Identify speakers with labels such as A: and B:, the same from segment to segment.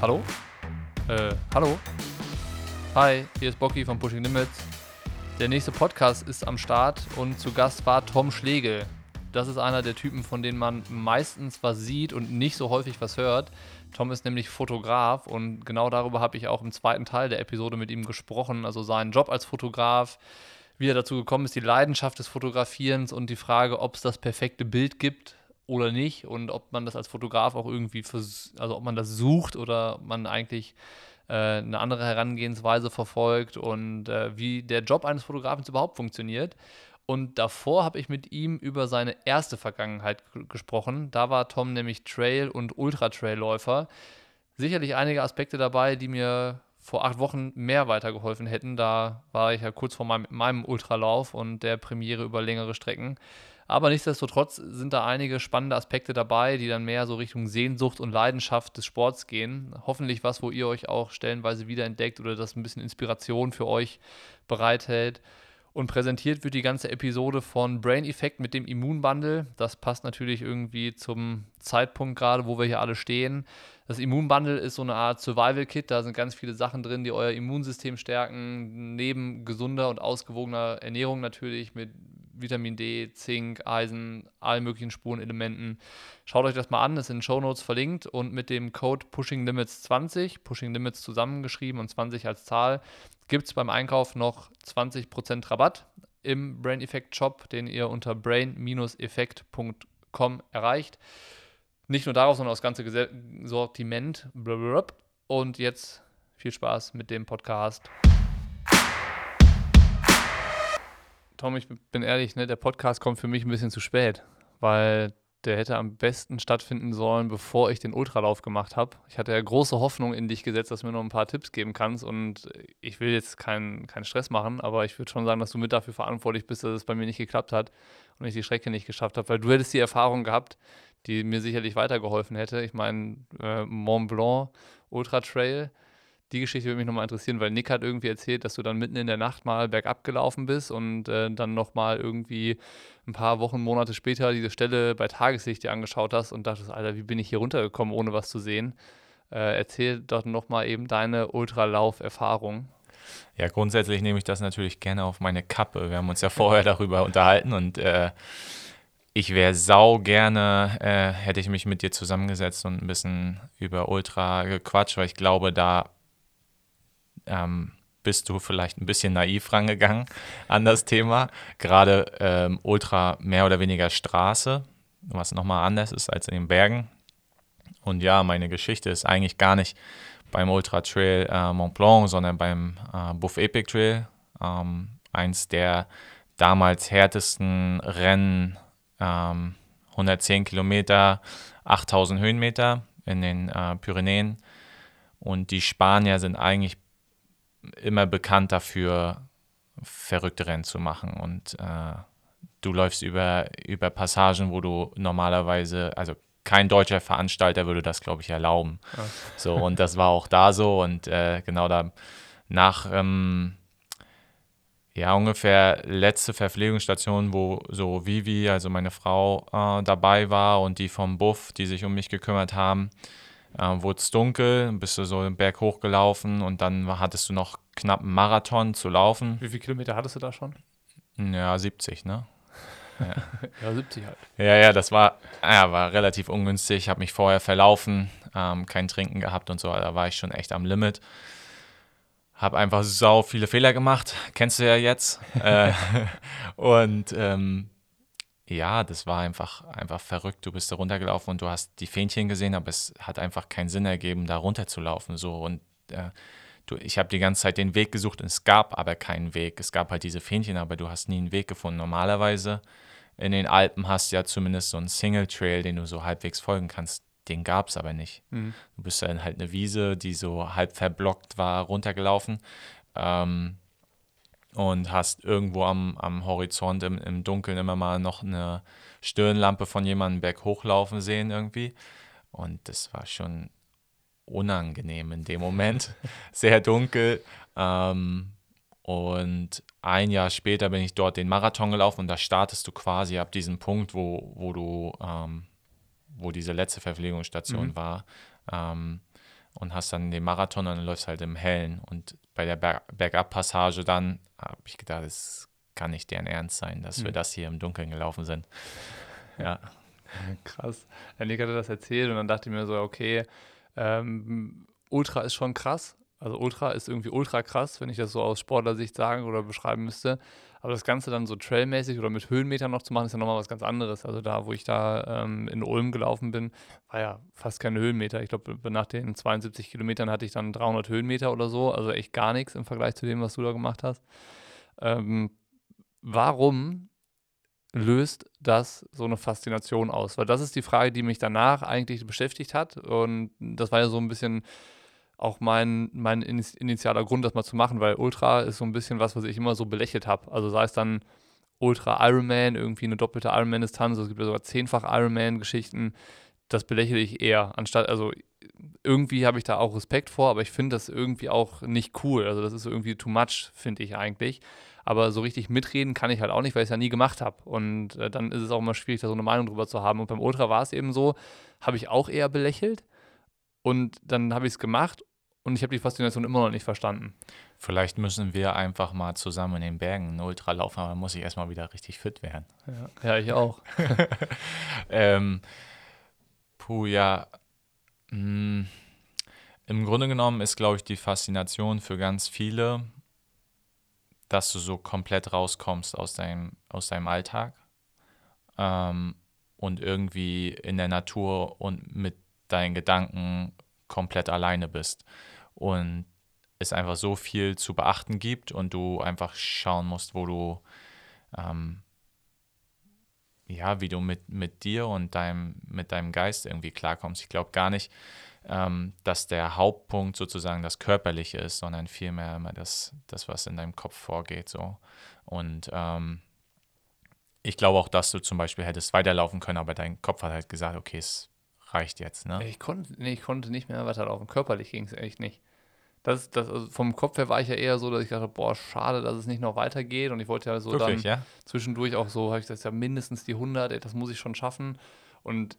A: Hallo? Äh, hallo? Hi, hier ist Bocky von Pushing Limits. Der nächste Podcast ist am Start und zu Gast war Tom Schlegel. Das ist einer der Typen, von denen man meistens was sieht und nicht so häufig was hört. Tom ist nämlich Fotograf und genau darüber habe ich auch im zweiten Teil der Episode mit ihm gesprochen. Also seinen Job als Fotograf, wie er dazu gekommen ist, die Leidenschaft des Fotografierens und die Frage, ob es das perfekte Bild gibt oder nicht und ob man das als Fotograf auch irgendwie, also ob man das sucht oder man eigentlich äh, eine andere Herangehensweise verfolgt und äh, wie der Job eines Fotografen überhaupt funktioniert. Und davor habe ich mit ihm über seine erste Vergangenheit gesprochen. Da war Tom nämlich Trail- und Ultra-Trail-Läufer. Sicherlich einige Aspekte dabei, die mir vor acht Wochen mehr weitergeholfen hätten. Da war ich ja kurz vor meinem, meinem Ultralauf und der Premiere über längere Strecken. Aber nichtsdestotrotz sind da einige spannende Aspekte dabei, die dann mehr so Richtung Sehnsucht und Leidenschaft des Sports gehen. Hoffentlich was, wo ihr euch auch stellenweise wiederentdeckt oder das ein bisschen Inspiration für euch bereithält. Und präsentiert wird die ganze Episode von Brain Effect mit dem Immunbundle. Das passt natürlich irgendwie zum Zeitpunkt gerade, wo wir hier alle stehen. Das Immunbundle ist so eine Art Survival-Kit. Da sind ganz viele Sachen drin, die euer Immunsystem stärken. Neben gesunder und ausgewogener Ernährung natürlich mit Vitamin D, Zink, Eisen, allen möglichen Spurenelementen. Schaut euch das mal an, ist in den Show Notes verlinkt und mit dem Code Pushing Limits 20, Pushing Limits zusammengeschrieben und 20 als Zahl, gibt es beim Einkauf noch 20% Rabatt im Brain Effect Shop, den ihr unter brain-effekt.com erreicht. Nicht nur darauf, sondern das ganze Sortiment. Und jetzt viel Spaß mit dem Podcast. Tom, ich bin ehrlich, ne, der Podcast kommt für mich ein bisschen zu spät, weil der hätte am besten stattfinden sollen, bevor ich den Ultralauf gemacht habe. Ich hatte ja große Hoffnung in dich gesetzt, dass du mir noch ein paar Tipps geben kannst und ich will jetzt keinen kein Stress machen, aber ich würde schon sagen, dass du mit dafür verantwortlich bist, dass es bei mir nicht geklappt hat und ich die Strecke nicht geschafft habe, weil du hättest die Erfahrung gehabt, die mir sicherlich weitergeholfen hätte. Ich meine, äh, Mont Blanc Ultra Trail, die Geschichte würde mich nochmal interessieren, weil Nick hat irgendwie erzählt, dass du dann mitten in der Nacht mal bergab gelaufen bist und äh, dann nochmal irgendwie ein paar Wochen, Monate später diese Stelle bei Tageslicht dir angeschaut hast und dachtest, Alter, wie bin ich hier runtergekommen, ohne was zu sehen? Äh, erzähl doch nochmal eben deine Ultralauf-Erfahrung.
B: Ja, grundsätzlich nehme ich das natürlich gerne auf meine Kappe. Wir haben uns ja vorher darüber unterhalten und äh, ich wäre sau gerne, äh, hätte ich mich mit dir zusammengesetzt und ein bisschen über Ultra gequatscht, weil ich glaube, da ähm, bist du vielleicht ein bisschen naiv rangegangen an das Thema. Gerade ähm, Ultra mehr oder weniger Straße, was nochmal anders ist als in den Bergen. Und ja, meine Geschichte ist eigentlich gar nicht beim Ultra Trail äh, Mont Blanc, sondern beim äh, Buff Epic Trail. Ähm, eins der damals härtesten Rennen, ähm, 110 Kilometer, 8000 Höhenmeter in den äh, Pyrenäen. Und die Spanier sind eigentlich immer bekannt dafür, verrückte Rennen zu machen. Und äh, du läufst über, über Passagen, wo du normalerweise, also kein deutscher Veranstalter würde das, glaube ich, erlauben. Ja. So, und das war auch da so. Und äh, genau da nach ähm, ja, ungefähr letzte Verpflegungsstation, wo so Vivi, also meine Frau, äh, dabei war und die vom Buff, die sich um mich gekümmert haben, äh, wurde es dunkel, bist du so den Berg hochgelaufen und dann hattest du noch knapp einen Marathon zu laufen.
A: Wie viele Kilometer hattest du da schon?
B: Ja, 70, ne?
A: Ja. ja, 70 halt.
B: Ja, ja, das war, ja, war relativ ungünstig. Ich habe mich vorher verlaufen, ähm, kein Trinken gehabt und so. Da war ich schon echt am Limit. Habe einfach sau viele Fehler gemacht. Kennst du ja jetzt. äh, und ähm, ja, das war einfach, einfach verrückt. Du bist da runtergelaufen und du hast die Fähnchen gesehen, aber es hat einfach keinen Sinn ergeben, da runterzulaufen. So. Und äh, du, ich habe die ganze Zeit den Weg gesucht und es gab aber keinen Weg. Es gab halt diese Fähnchen, aber du hast nie einen Weg gefunden. Normalerweise in den Alpen hast du ja zumindest so einen Single Trail, den du so halbwegs folgen kannst. Den gab es aber nicht. Mhm. Du bist dann halt eine Wiese, die so halb verblockt war, runtergelaufen. Ähm, und hast irgendwo am, am Horizont im, im Dunkeln immer mal noch eine Stirnlampe von jemandem berghochlaufen sehen irgendwie. Und das war schon unangenehm in dem Moment. Sehr dunkel. Ähm, und ein Jahr später bin ich dort den Marathon gelaufen und da startest du quasi ab diesem Punkt, wo, wo du, ähm, wo diese letzte Verpflegungsstation mhm. war. Ähm, und hast dann den Marathon und dann läufst halt im Hellen. Und bei der Ber Bergabpassage dann habe ich gedacht, das kann nicht deren Ernst sein, dass mhm. wir das hier im Dunkeln gelaufen sind. Ja.
A: Krass. Nick hatte das erzählt und dann dachte ich mir so, okay, ähm, Ultra ist schon krass. Also Ultra ist irgendwie ultra krass, wenn ich das so aus Sportlersicht sagen oder beschreiben müsste. Aber das Ganze dann so trailmäßig oder mit Höhenmetern noch zu machen, ist ja nochmal was ganz anderes. Also da, wo ich da ähm, in Ulm gelaufen bin, war ja fast keine Höhenmeter. Ich glaube, nach den 72 Kilometern hatte ich dann 300 Höhenmeter oder so. Also echt gar nichts im Vergleich zu dem, was du da gemacht hast. Ähm, warum löst das so eine Faszination aus? Weil das ist die Frage, die mich danach eigentlich beschäftigt hat. Und das war ja so ein bisschen auch mein, mein initialer Grund, das mal zu machen, weil Ultra ist so ein bisschen was, was ich immer so belächelt habe. Also sei es dann Ultra Ironman, irgendwie eine doppelte Ironman-Distanz, es gibt ja sogar zehnfach Ironman-Geschichten, das belächle ich eher, anstatt, also irgendwie habe ich da auch Respekt vor, aber ich finde das irgendwie auch nicht cool. Also das ist irgendwie too much, finde ich eigentlich. Aber so richtig mitreden kann ich halt auch nicht, weil ich es ja nie gemacht habe. Und äh, dann ist es auch immer schwierig, da so eine Meinung drüber zu haben. Und beim Ultra war es eben so, habe ich auch eher belächelt. Und dann habe ich es gemacht und ich habe die Faszination immer noch nicht verstanden.
B: Vielleicht müssen wir einfach mal zusammen in den Bergen einen Ultra laufen, aber dann muss ich erstmal wieder richtig fit werden.
A: Ja, ja ich auch.
B: ähm, puh, ja. Mh, hm, Im Grunde genommen ist, glaube ich, die Faszination für ganz viele, dass du so komplett rauskommst aus deinem, aus deinem Alltag ähm, und irgendwie in der Natur und mit deinen Gedanken komplett alleine bist und es einfach so viel zu beachten gibt und du einfach schauen musst, wo du, ähm, ja, wie du mit, mit dir und deinem, mit deinem Geist irgendwie klarkommst. Ich glaube gar nicht, ähm, dass der Hauptpunkt sozusagen das Körperliche ist, sondern vielmehr immer das, das was in deinem Kopf vorgeht. So. Und ähm, ich glaube auch, dass du zum Beispiel hättest weiterlaufen können, aber dein Kopf hat halt gesagt, okay, es reicht jetzt, ne?
A: Ich konnte, nee, ich konnte nicht mehr weiterlaufen. Körperlich ging es echt nicht. Das, das, also vom Kopf her war ich ja eher so, dass ich dachte, boah, schade, dass es nicht noch weitergeht. Und ich wollte ja so Wirklich, dann ja? zwischendurch auch so, habe ich das ja mindestens die 100, ey, das muss ich schon schaffen. Und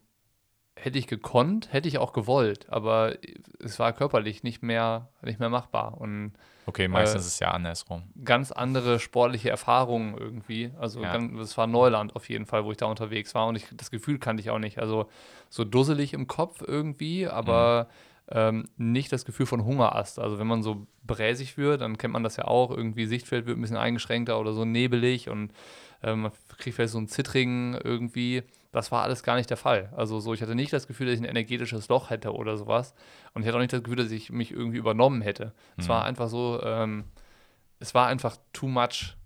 A: hätte ich gekonnt, hätte ich auch gewollt, aber es war körperlich nicht mehr, nicht mehr machbar. Und,
B: okay, meistens äh, ist es ja andersrum.
A: Ganz andere sportliche Erfahrungen irgendwie. Also ja. es war Neuland auf jeden Fall, wo ich da unterwegs war und ich, das Gefühl kannte ich auch nicht. Also so dusselig im Kopf irgendwie, aber mhm. Ähm, nicht das Gefühl von Hungerast. Also wenn man so bräsig wird, dann kennt man das ja auch, irgendwie Sichtfeld wird ein bisschen eingeschränkter oder so nebelig und ähm, man kriegt vielleicht so ein Zittrigen irgendwie. Das war alles gar nicht der Fall. Also so, ich hatte nicht das Gefühl, dass ich ein energetisches Loch hätte oder sowas. Und ich hatte auch nicht das Gefühl, dass ich mich irgendwie übernommen hätte. Mhm. Es war einfach so, ähm, es war einfach too much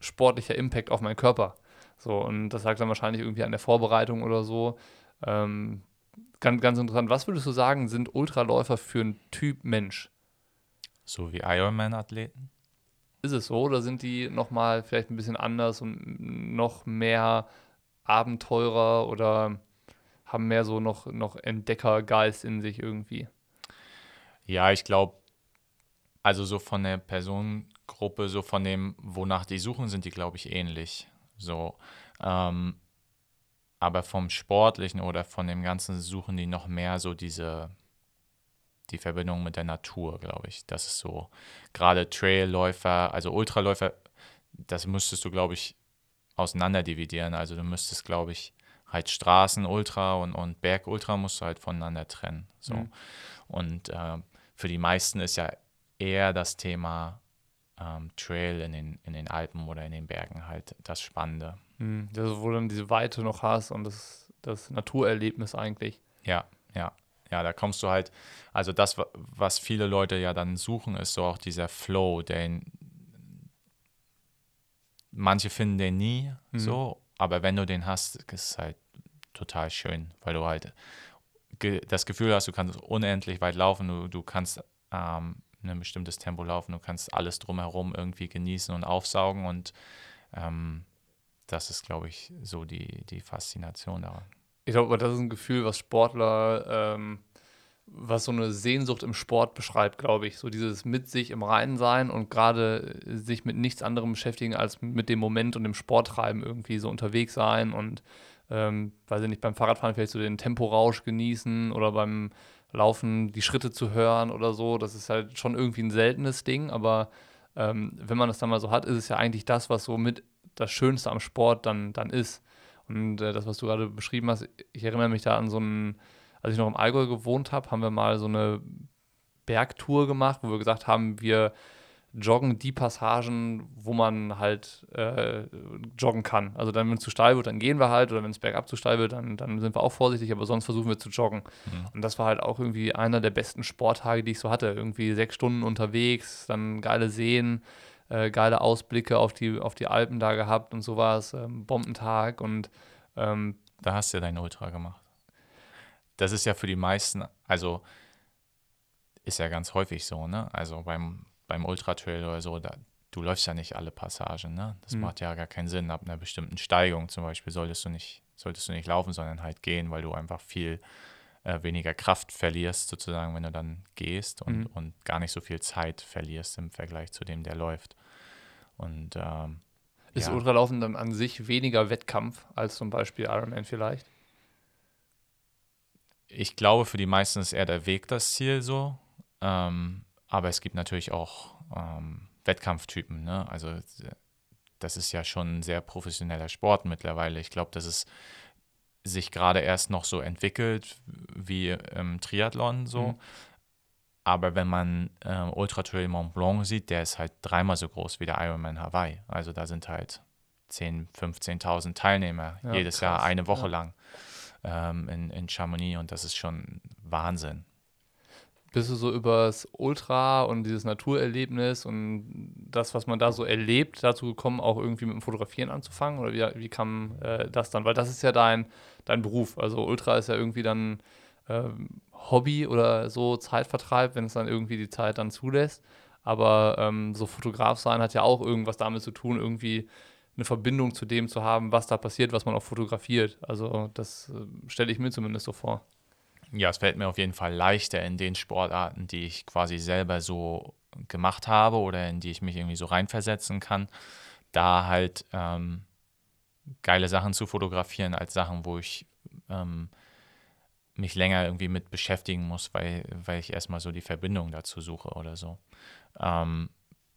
A: sportlicher Impact auf meinen Körper. So, und das lag dann wahrscheinlich irgendwie an der Vorbereitung oder so. Ähm, ganz, ganz interessant. Was würdest du sagen, sind Ultraläufer für ein Typ Mensch?
B: So wie Ironman-Athleten?
A: Ist es so oder sind die nochmal vielleicht ein bisschen anders und noch mehr Abenteurer oder haben mehr so noch, noch Entdeckergeist in sich irgendwie?
B: Ja, ich glaube, also so von der Personengruppe, so von dem, wonach die suchen, sind die, glaube ich, ähnlich. So. Ähm, aber vom Sportlichen oder von dem Ganzen suchen die noch mehr so diese die Verbindung mit der Natur, glaube ich. Das ist so, gerade Trailläufer, also Ultraläufer, das müsstest du, glaube ich, auseinander dividieren. Also du müsstest, glaube ich, halt Straßen Ultra und, und Berg Ultra musst du halt voneinander trennen. So. Mhm. Und äh, für die meisten ist ja eher das Thema ähm, Trail in den, in den Alpen oder in den Bergen halt das Spannende.
A: Mhm. Also, wo du dann diese Weite noch hast und das, das Naturerlebnis eigentlich.
B: Ja, ja ja, da kommst du halt, also das, was viele Leute ja dann suchen, ist so auch dieser Flow, den manche finden den nie mhm. so, aber wenn du den hast, ist es halt total schön, weil du halt das Gefühl hast, du kannst unendlich weit laufen, du, du kannst ähm, ein bestimmtes Tempo laufen, du kannst alles drumherum irgendwie genießen und aufsaugen und ähm, das ist, glaube ich, so die, die Faszination daran.
A: Ich glaube, das ist ein Gefühl, was Sportler, ähm, was so eine Sehnsucht im Sport beschreibt, glaube ich. So dieses mit sich im Reinen sein und gerade sich mit nichts anderem beschäftigen als mit dem Moment und dem Sporttreiben irgendwie so unterwegs sein und, ähm, weiß ich nicht, beim Fahrradfahren vielleicht so den Temporausch genießen oder beim Laufen die Schritte zu hören oder so. Das ist halt schon irgendwie ein seltenes Ding, aber ähm, wenn man das dann mal so hat, ist es ja eigentlich das, was so mit das Schönste am Sport dann, dann ist. Und äh, das, was du gerade beschrieben hast, ich erinnere mich da an so einen, als ich noch im Allgäu gewohnt habe, haben wir mal so eine Bergtour gemacht, wo wir gesagt haben, wir joggen die Passagen, wo man halt äh, joggen kann. Also dann, wenn es zu steil wird, dann gehen wir halt oder wenn es bergab zu steil wird, dann, dann sind wir auch vorsichtig, aber sonst versuchen wir zu joggen. Mhm. Und das war halt auch irgendwie einer der besten Sporttage, die ich so hatte. Irgendwie sechs Stunden unterwegs, dann geile Seen, äh, geile Ausblicke auf die, auf die Alpen da gehabt und sowas, ähm, Bombentag und ähm,
B: da hast du ja dein Ultra gemacht. Das ist ja für die meisten, also ist ja ganz häufig so, ne? Also beim, beim Ultra-Trail oder so, da, du läufst ja nicht alle Passagen, ne? Das mhm. macht ja gar keinen Sinn. Ab einer bestimmten Steigung zum Beispiel solltest du nicht, solltest du nicht laufen, sondern halt gehen, weil du einfach viel äh, weniger Kraft verlierst, sozusagen, wenn du dann gehst und, mhm. und gar nicht so viel Zeit verlierst im Vergleich zu dem, der läuft. Und ähm,
A: ist ja. Ultralaufen dann an sich weniger Wettkampf als zum Beispiel Ironman vielleicht?
B: Ich glaube, für die meisten ist eher der Weg das Ziel so. Ähm, aber es gibt natürlich auch ähm, Wettkampftypen. Ne? Also das ist ja schon ein sehr professioneller Sport mittlerweile. Ich glaube, dass es sich gerade erst noch so entwickelt wie im Triathlon so. Mhm. Aber wenn man äh, Ultra Trail Mont Blanc sieht, der ist halt dreimal so groß wie der Ironman Hawaii. Also da sind halt 10.000, 15.000 Teilnehmer ja, jedes krass. Jahr eine Woche ja. lang ähm, in, in Chamonix und das ist schon Wahnsinn
A: bist du so übers Ultra und dieses Naturerlebnis und das, was man da so erlebt, dazu gekommen, auch irgendwie mit dem Fotografieren anzufangen? Oder wie, wie kam äh, das dann? Weil das ist ja dein, dein Beruf. Also Ultra ist ja irgendwie dann ähm, Hobby oder so Zeitvertreib, wenn es dann irgendwie die Zeit dann zulässt. Aber ähm, so Fotograf sein hat ja auch irgendwas damit zu tun, irgendwie eine Verbindung zu dem zu haben, was da passiert, was man auch fotografiert. Also das äh, stelle ich mir zumindest so vor
B: ja, es fällt mir auf jeden Fall leichter in den Sportarten, die ich quasi selber so gemacht habe oder in die ich mich irgendwie so reinversetzen kann, da halt ähm, geile Sachen zu fotografieren als Sachen, wo ich ähm, mich länger irgendwie mit beschäftigen muss, weil, weil ich erstmal so die Verbindung dazu suche oder so. Ähm,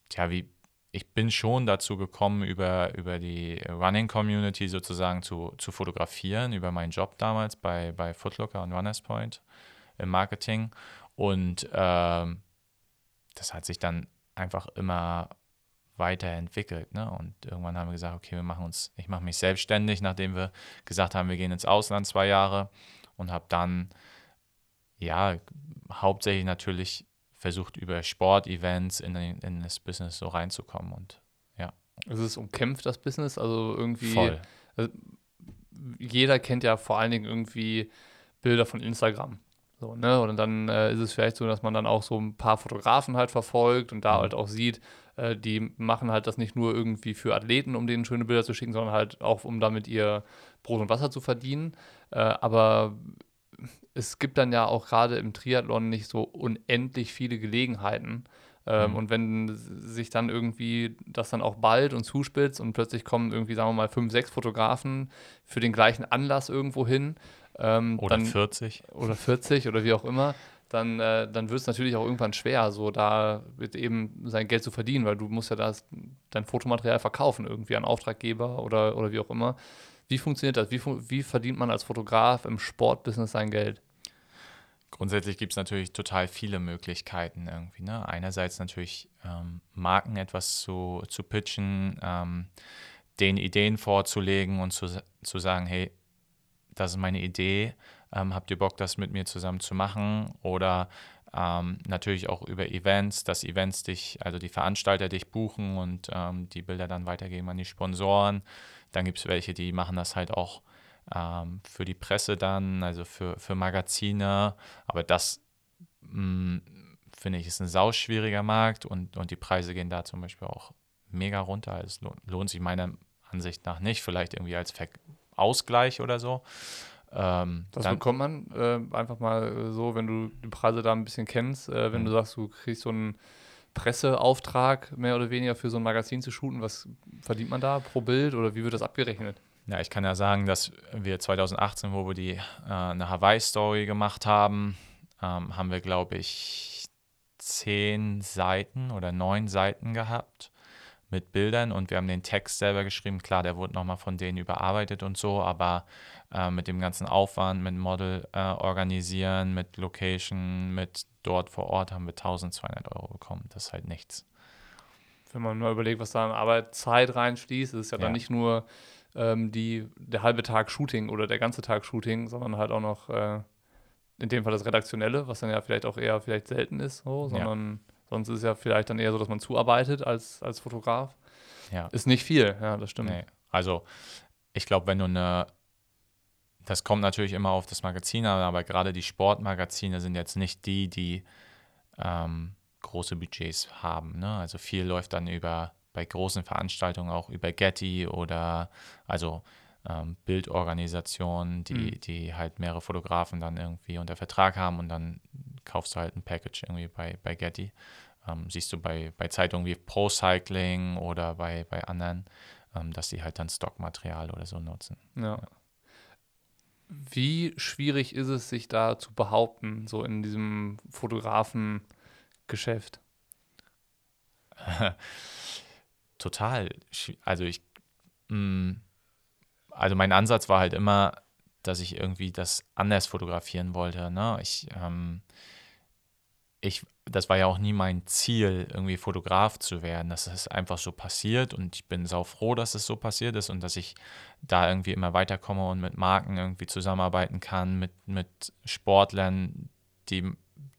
B: tja, wie, ich bin schon dazu gekommen, über, über die Running-Community sozusagen zu, zu fotografieren, über meinen Job damals bei, bei Footlooker und Runners Point im Marketing. Und ähm, das hat sich dann einfach immer weiterentwickelt. Ne? Und irgendwann haben wir gesagt, okay, wir machen uns, ich mache mich selbstständig, nachdem wir gesagt haben, wir gehen ins Ausland zwei Jahre und habe dann ja hauptsächlich natürlich versucht, über Sportevents in, in das Business so reinzukommen und ja.
A: Es ist umkämpft, das Business, also irgendwie. Voll. Also, jeder kennt ja vor allen Dingen irgendwie Bilder von Instagram. So, ne? Und dann äh, ist es vielleicht so, dass man dann auch so ein paar Fotografen halt verfolgt und da mhm. halt auch sieht, äh, die machen halt das nicht nur irgendwie für Athleten, um denen schöne Bilder zu schicken, sondern halt auch, um damit ihr Brot und Wasser zu verdienen. Äh, aber es gibt dann ja auch gerade im Triathlon nicht so unendlich viele Gelegenheiten. Ähm, mhm. Und wenn sich dann irgendwie das dann auch bald und zuspitzt und plötzlich kommen irgendwie, sagen wir mal, fünf, sechs Fotografen für den gleichen Anlass irgendwo hin.
B: Ähm, oder
A: dann,
B: 40.
A: Oder 40 oder wie auch immer. Dann, äh, dann wird es natürlich auch irgendwann schwer, so da eben sein Geld zu verdienen, weil du musst ja das, dein Fotomaterial verkaufen irgendwie an Auftraggeber oder, oder wie auch immer. Wie funktioniert das? Wie, wie verdient man als Fotograf im Sportbusiness sein Geld?
B: Grundsätzlich gibt es natürlich total viele Möglichkeiten irgendwie. Ne? Einerseits natürlich ähm, Marken etwas zu, zu pitchen, ähm, den Ideen vorzulegen und zu, zu sagen, hey, das ist meine Idee, ähm, habt ihr Bock, das mit mir zusammen zu machen? Oder ähm, natürlich auch über Events, dass Events dich, also die Veranstalter dich buchen und ähm, die Bilder dann weitergeben an die Sponsoren. Dann gibt es welche, die machen das halt auch ähm, für die Presse dann, also für, für Magazine. Aber das mm, finde ich ist ein sauschwieriger Markt und, und die Preise gehen da zum Beispiel auch mega runter. Es lohnt, lohnt sich meiner Ansicht nach nicht, vielleicht irgendwie als Ver Ausgleich oder so.
A: Ähm, das dann, bekommt man äh, einfach mal so, wenn du die Preise da ein bisschen kennst, äh, wenn du mhm. sagst, du kriegst so einen Presseauftrag mehr oder weniger für so ein Magazin zu shooten, was verdient man da pro Bild oder wie wird das abgerechnet?
B: Ja, ich kann ja sagen, dass wir 2018, wo wir die äh, eine Hawaii-Story gemacht haben, ähm, haben wir, glaube ich, zehn Seiten oder neun Seiten gehabt mit Bildern und wir haben den Text selber geschrieben. Klar, der wurde nochmal von denen überarbeitet und so, aber äh, mit dem ganzen Aufwand, mit Model äh, organisieren, mit Location, mit dort vor Ort haben wir 1200 Euro bekommen. Das ist halt nichts.
A: Wenn man mal überlegt, was da an Arbeitszeit reinfließt, ist es ja, ja. dann nicht nur ähm, die, der halbe Tag Shooting oder der ganze Tag Shooting, sondern halt auch noch äh, in dem Fall das Redaktionelle, was dann ja vielleicht auch eher vielleicht selten ist, so, sondern ja. Sonst ist es ja vielleicht dann eher so, dass man zuarbeitet als, als Fotograf. Ja. Ist nicht viel, ja, das stimmt. Nee.
B: Also ich glaube, wenn du eine, das kommt natürlich immer auf das Magazin an, aber gerade die Sportmagazine sind jetzt nicht die, die ähm, große Budgets haben. Ne? Also viel läuft dann über bei großen Veranstaltungen auch über Getty oder also ähm, Bildorganisationen, die, mhm. die halt mehrere Fotografen dann irgendwie unter Vertrag haben und dann kaufst du halt ein Package irgendwie bei, bei Getty. Ähm, siehst du bei, bei Zeitungen wie Pro Cycling oder bei, bei anderen, ähm, dass die halt dann Stockmaterial oder so nutzen.
A: Ja. ja. Wie schwierig ist es, sich da zu behaupten, so in diesem Fotografengeschäft?
B: Total. Also ich, mh, mm, also mein Ansatz war halt immer, dass ich irgendwie das anders fotografieren wollte. Ne? Ich, ähm, ich, das war ja auch nie mein Ziel, irgendwie Fotograf zu werden. Das ist einfach so passiert und ich bin sau froh, dass es so passiert ist und dass ich da irgendwie immer weiterkomme und mit Marken irgendwie zusammenarbeiten kann, mit, mit Sportlern, die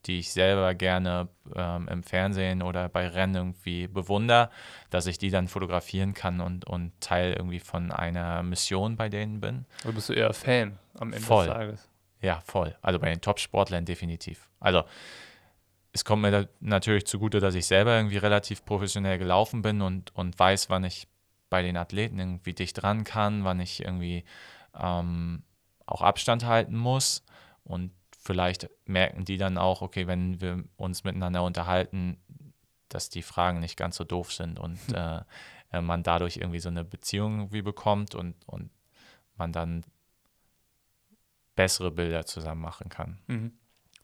B: die ich selber gerne ähm, im Fernsehen oder bei Rennen irgendwie bewundere, dass ich die dann fotografieren kann und, und Teil irgendwie von einer Mission bei denen bin.
A: Oder bist du eher Fan am Ende
B: voll.
A: des Tages?
B: Ja, voll. Also bei den Top-Sportlern definitiv. Also es kommt mir natürlich zugute, dass ich selber irgendwie relativ professionell gelaufen bin und, und weiß, wann ich bei den Athleten irgendwie dicht dran kann, wann ich irgendwie ähm, auch Abstand halten muss. Und vielleicht merken die dann auch, okay, wenn wir uns miteinander unterhalten, dass die Fragen nicht ganz so doof sind und hm. äh, äh, man dadurch irgendwie so eine Beziehung wie bekommt und, und man dann bessere Bilder zusammen machen kann.
A: Mhm.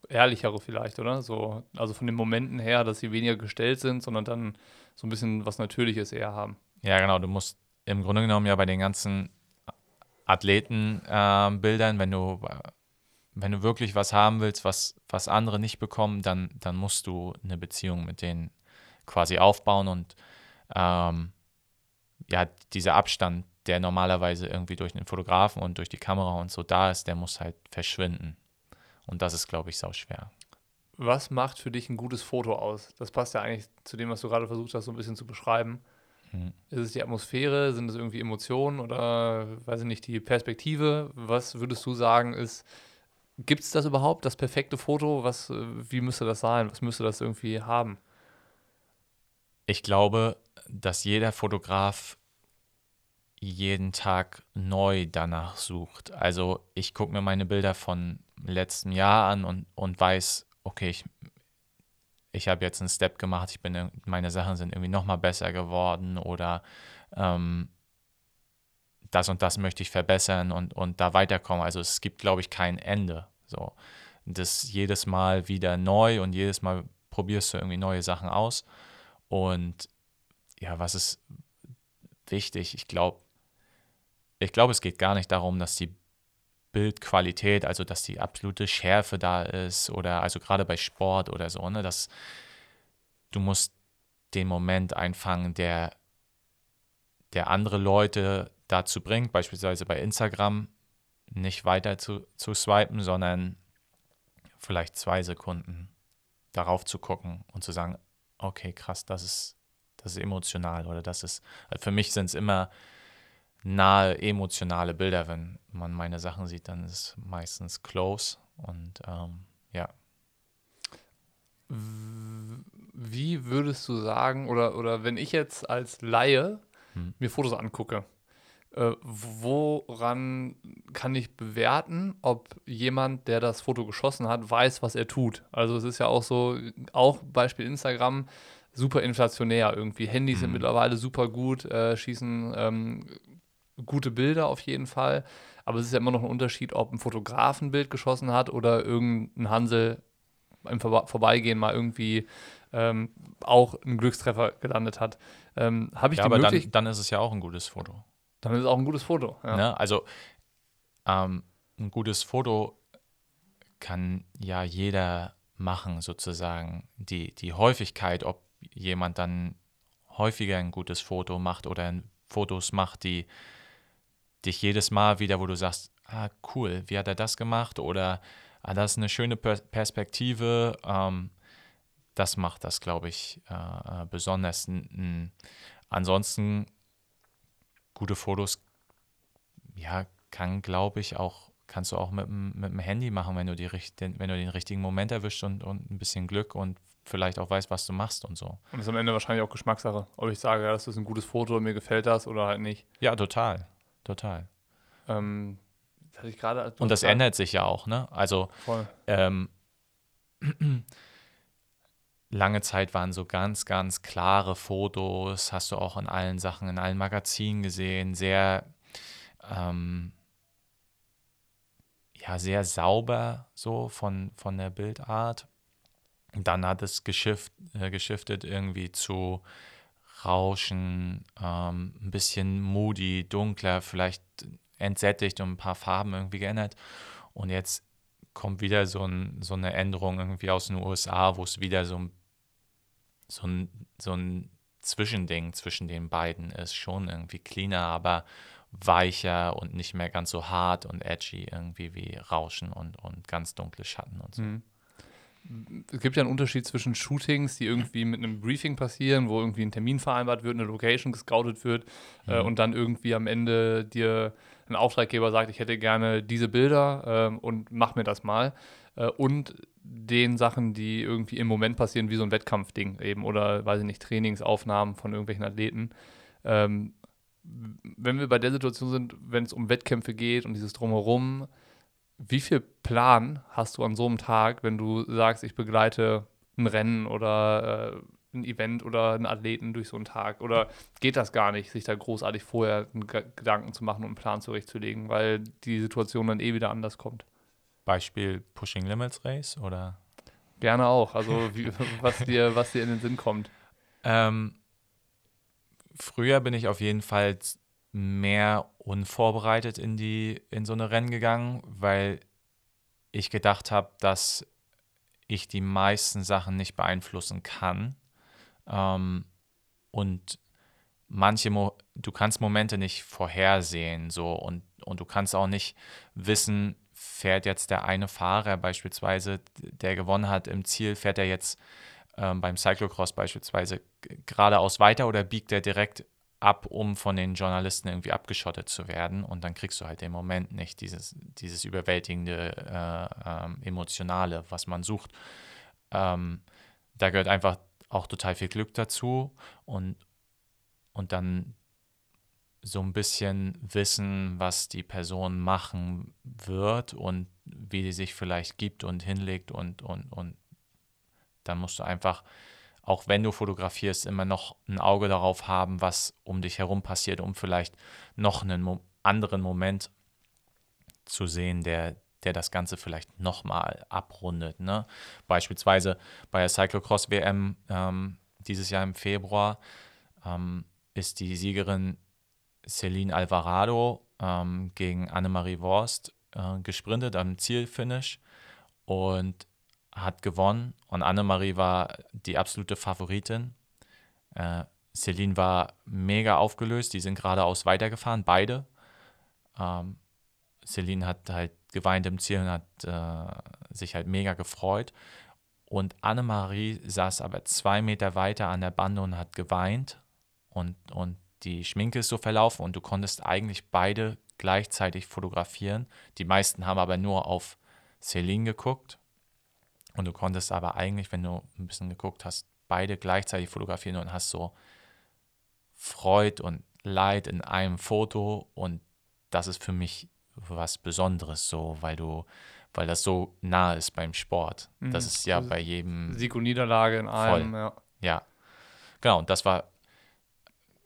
A: Ehrlichere vielleicht, oder? So, also von den Momenten her, dass sie weniger gestellt sind, sondern dann so ein bisschen was Natürliches eher haben.
B: Ja, genau. Du musst im Grunde genommen ja bei den ganzen Athletenbildern, äh, wenn du wenn du wirklich was haben willst, was, was andere nicht bekommen, dann, dann musst du eine Beziehung mit denen quasi aufbauen und ähm, ja, dieser Abstand, der normalerweise irgendwie durch den Fotografen und durch die Kamera und so da ist, der muss halt verschwinden. Und das ist, glaube ich, sau schwer.
A: Was macht für dich ein gutes Foto aus? Das passt ja eigentlich zu dem, was du gerade versucht hast, so ein bisschen zu beschreiben. Hm. Ist es die Atmosphäre? Sind es irgendwie Emotionen oder, weiß ich nicht, die Perspektive? Was würdest du sagen, ist Gibt es das überhaupt, das perfekte Foto? Was, äh, wie müsste das sein? Was müsste das irgendwie haben?
B: Ich glaube, dass jeder Fotograf jeden Tag neu danach sucht. Also ich gucke mir meine Bilder von letztem Jahr an und, und weiß, okay, ich, ich habe jetzt einen Step gemacht, ich bin, meine Sachen sind irgendwie nochmal besser geworden oder ähm, das und das möchte ich verbessern und, und da weiterkommen. Also es gibt, glaube ich, kein Ende. So. Das jedes Mal wieder neu und jedes Mal probierst du irgendwie neue Sachen aus. Und ja, was ist wichtig? Ich glaube, ich glaube, es geht gar nicht darum, dass die Bildqualität, also dass die absolute Schärfe da ist oder also gerade bei Sport oder so, ne, dass du musst den Moment einfangen, der, der andere Leute dazu bringt, beispielsweise bei Instagram, nicht weiter zu, zu swipen, sondern vielleicht zwei Sekunden darauf zu gucken und zu sagen, okay, krass, das ist, das ist emotional oder das ist, also für mich sind es immer nahe emotionale Bilder, wenn man meine Sachen sieht, dann ist es meistens close und ähm, ja.
A: Wie würdest du sagen, oder, oder wenn ich jetzt als Laie hm. mir Fotos angucke, äh, woran kann ich bewerten, ob jemand, der das Foto geschossen hat, weiß, was er tut? Also es ist ja auch so, auch Beispiel Instagram, super inflationär irgendwie. Handys mhm. sind mittlerweile super gut, äh, schießen ähm, gute Bilder auf jeden Fall. Aber es ist ja immer noch ein Unterschied, ob ein Fotograf ein Bild geschossen hat oder irgendein Hansel im Vor Vorbeigehen mal irgendwie ähm, auch einen Glückstreffer gelandet hat. Ähm, Habe ich
B: Ja,
A: die
B: aber dann, dann ist es ja auch ein gutes Foto.
A: dann, ist es auch ein gutes Foto. Ja.
B: Ne? Also ähm, ein gutes Foto kann ja jeder machen, sozusagen. Die, die Häufigkeit, ob jemand dann häufiger ein gutes Foto macht oder Fotos macht, die dich jedes Mal wieder, wo du sagst, ah, cool, wie hat er das gemacht? Oder ah, das ist eine schöne per Perspektive. Ähm, das macht das, glaube ich, äh, äh, besonders. N- Ansonsten gute Fotos ja, kann, glaube ich, auch, kannst du auch mit, dem- mit dem Handy machen, wenn du, die, den, wenn du den richtigen Moment erwischst und, und ein bisschen Glück und vielleicht auch weißt, was du machst und so.
A: Und das ist am Ende wahrscheinlich auch Geschmackssache. Ob ich sage, ja, das ist ein gutes Foto mir gefällt das oder halt nicht.
B: Ja, total. Total.
A: Ähm, das hatte ich gerade.
B: Und das ändert sich ja auch, ne? Also ähm, lange Zeit waren so ganz, ganz klare Fotos, hast du auch in allen Sachen, in allen Magazinen gesehen, sehr, ähm, ja, sehr sauber so von, von der Bildart. Dann hat es geschift, äh, geschiftet irgendwie zu Rauschen, ähm, ein bisschen moody, dunkler, vielleicht entsättigt und ein paar Farben irgendwie geändert. Und jetzt kommt wieder so, ein, so eine Änderung irgendwie aus den USA, wo es wieder so ein, so ein, so ein Zwischending zwischen den beiden ist. Schon irgendwie cleaner, aber weicher und nicht mehr ganz so hart und edgy irgendwie wie Rauschen und, und ganz dunkle Schatten und so.
A: Mhm. Es gibt ja einen Unterschied zwischen Shootings, die irgendwie mit einem Briefing passieren, wo irgendwie ein Termin vereinbart wird, eine Location gescoutet wird äh,
B: Mhm.
A: und dann irgendwie am Ende dir ein Auftraggeber sagt, ich hätte gerne diese Bilder ähm, und mach mir das mal. Äh, und den Sachen, die irgendwie im Moment passieren, wie so ein Wettkampfding eben oder, weiß ich nicht, Trainingsaufnahmen von irgendwelchen Athleten. Ähm, wenn wir bei der Situation sind, wenn es um Wettkämpfe geht und dieses Drumherum, wie viel Plan hast du an so einem Tag, wenn du sagst, ich begleite ein Rennen oder äh, ein Event oder einen Athleten durch so einen Tag? Oder geht das gar nicht, sich da großartig vorher Gedanken zu machen und einen Plan zurechtzulegen, weil die Situation dann eh wieder anders kommt?
B: Beispiel Pushing Limits Race oder?
A: Gerne auch. Also wie, was, dir, was dir in den Sinn kommt.
B: Ähm, früher bin ich auf jeden Fall mehr unvorbereitet in die in so eine Rennen gegangen, weil ich gedacht habe, dass ich die meisten Sachen nicht beeinflussen kann. Ähm, und manche, Mo du kannst Momente nicht vorhersehen, so und, und du kannst auch nicht wissen, fährt jetzt der eine Fahrer beispielsweise, der gewonnen hat im Ziel, fährt er jetzt ähm, beim Cyclocross beispielsweise geradeaus weiter oder biegt er direkt ab, um von den Journalisten irgendwie abgeschottet zu werden und dann kriegst du halt den Moment nicht, dieses, dieses überwältigende äh, ähm, Emotionale, was man sucht. Ähm, da gehört einfach auch total viel Glück dazu und, und dann so ein bisschen wissen, was die Person machen wird und wie die sich vielleicht gibt und hinlegt und, und, und dann musst du einfach, auch wenn du fotografierst, immer noch ein Auge darauf haben, was um dich herum passiert, um vielleicht noch einen Mo anderen Moment zu sehen, der, der das Ganze vielleicht nochmal abrundet. Ne? Beispielsweise bei der Cyclocross WM ähm, dieses Jahr im Februar ähm, ist die Siegerin Celine Alvarado ähm, gegen Annemarie Worst äh, gesprintet am Zielfinish und hat gewonnen. Und Annemarie war die absolute Favoritin. Äh, Celine war mega aufgelöst. Die sind geradeaus weitergefahren, beide. Ähm, Celine hat halt geweint im Ziel und hat äh, sich halt mega gefreut. Und Annemarie saß aber zwei Meter weiter an der Bande und hat geweint. Und, und die Schminke ist so verlaufen und du konntest eigentlich beide gleichzeitig fotografieren. Die meisten haben aber nur auf Celine geguckt. Und du konntest aber eigentlich, wenn du ein bisschen geguckt hast, beide gleichzeitig fotografieren und hast so Freud und Leid in einem Foto. Und das ist für mich was Besonderes so, weil du, weil das so nah ist beim Sport.
A: Mhm.
B: Das ist ja
A: Also
B: bei jedem.
A: Sieg und Niederlage in einem, ja.
B: Ja, genau. Und das war,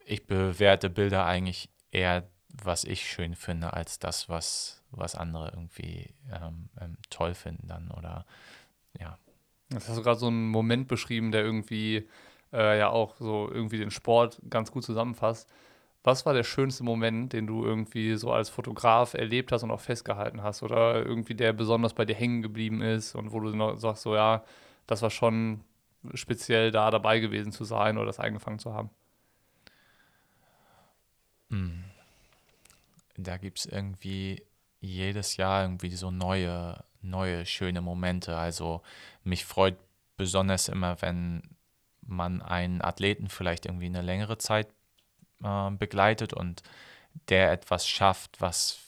B: ich bewerte Bilder eigentlich eher, was ich schön finde, als das, was, was andere irgendwie ähm, ähm, toll finden dann oder ja.
A: Das hast du gerade so einen Moment beschrieben, der irgendwie äh, ja auch so irgendwie den Sport ganz gut zusammenfasst. Was war der schönste Moment, den du irgendwie so als Fotograf erlebt hast und auch festgehalten hast? Oder irgendwie der besonders bei dir hängen geblieben ist und wo du noch sagst, so ja, das war schon speziell da dabei gewesen zu sein oder das eingefangen zu haben?
B: Hm. Da gibt es irgendwie jedes Jahr irgendwie so neue, neue schöne Momente. Also mich freut besonders immer, wenn man einen Athleten vielleicht irgendwie eine längere Zeit äh, begleitet und der etwas schafft, was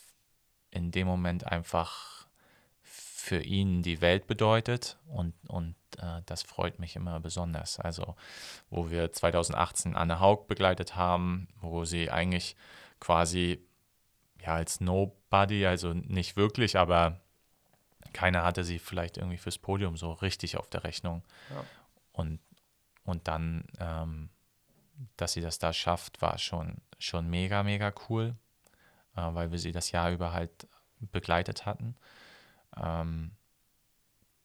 B: in dem Moment einfach für ihn die Welt bedeutet und, und äh, das freut mich immer besonders. Also wo wir 2018 Anne Haug begleitet haben, wo sie eigentlich quasi ja als Nobody, also nicht wirklich, aber keiner hatte sie vielleicht irgendwie fürs Podium so richtig auf der Rechnung. Ja. Und, und dann, ähm, dass sie das da schafft, war schon, schon mega, mega cool, äh, weil wir sie das Jahr über halt begleitet hatten. Ähm,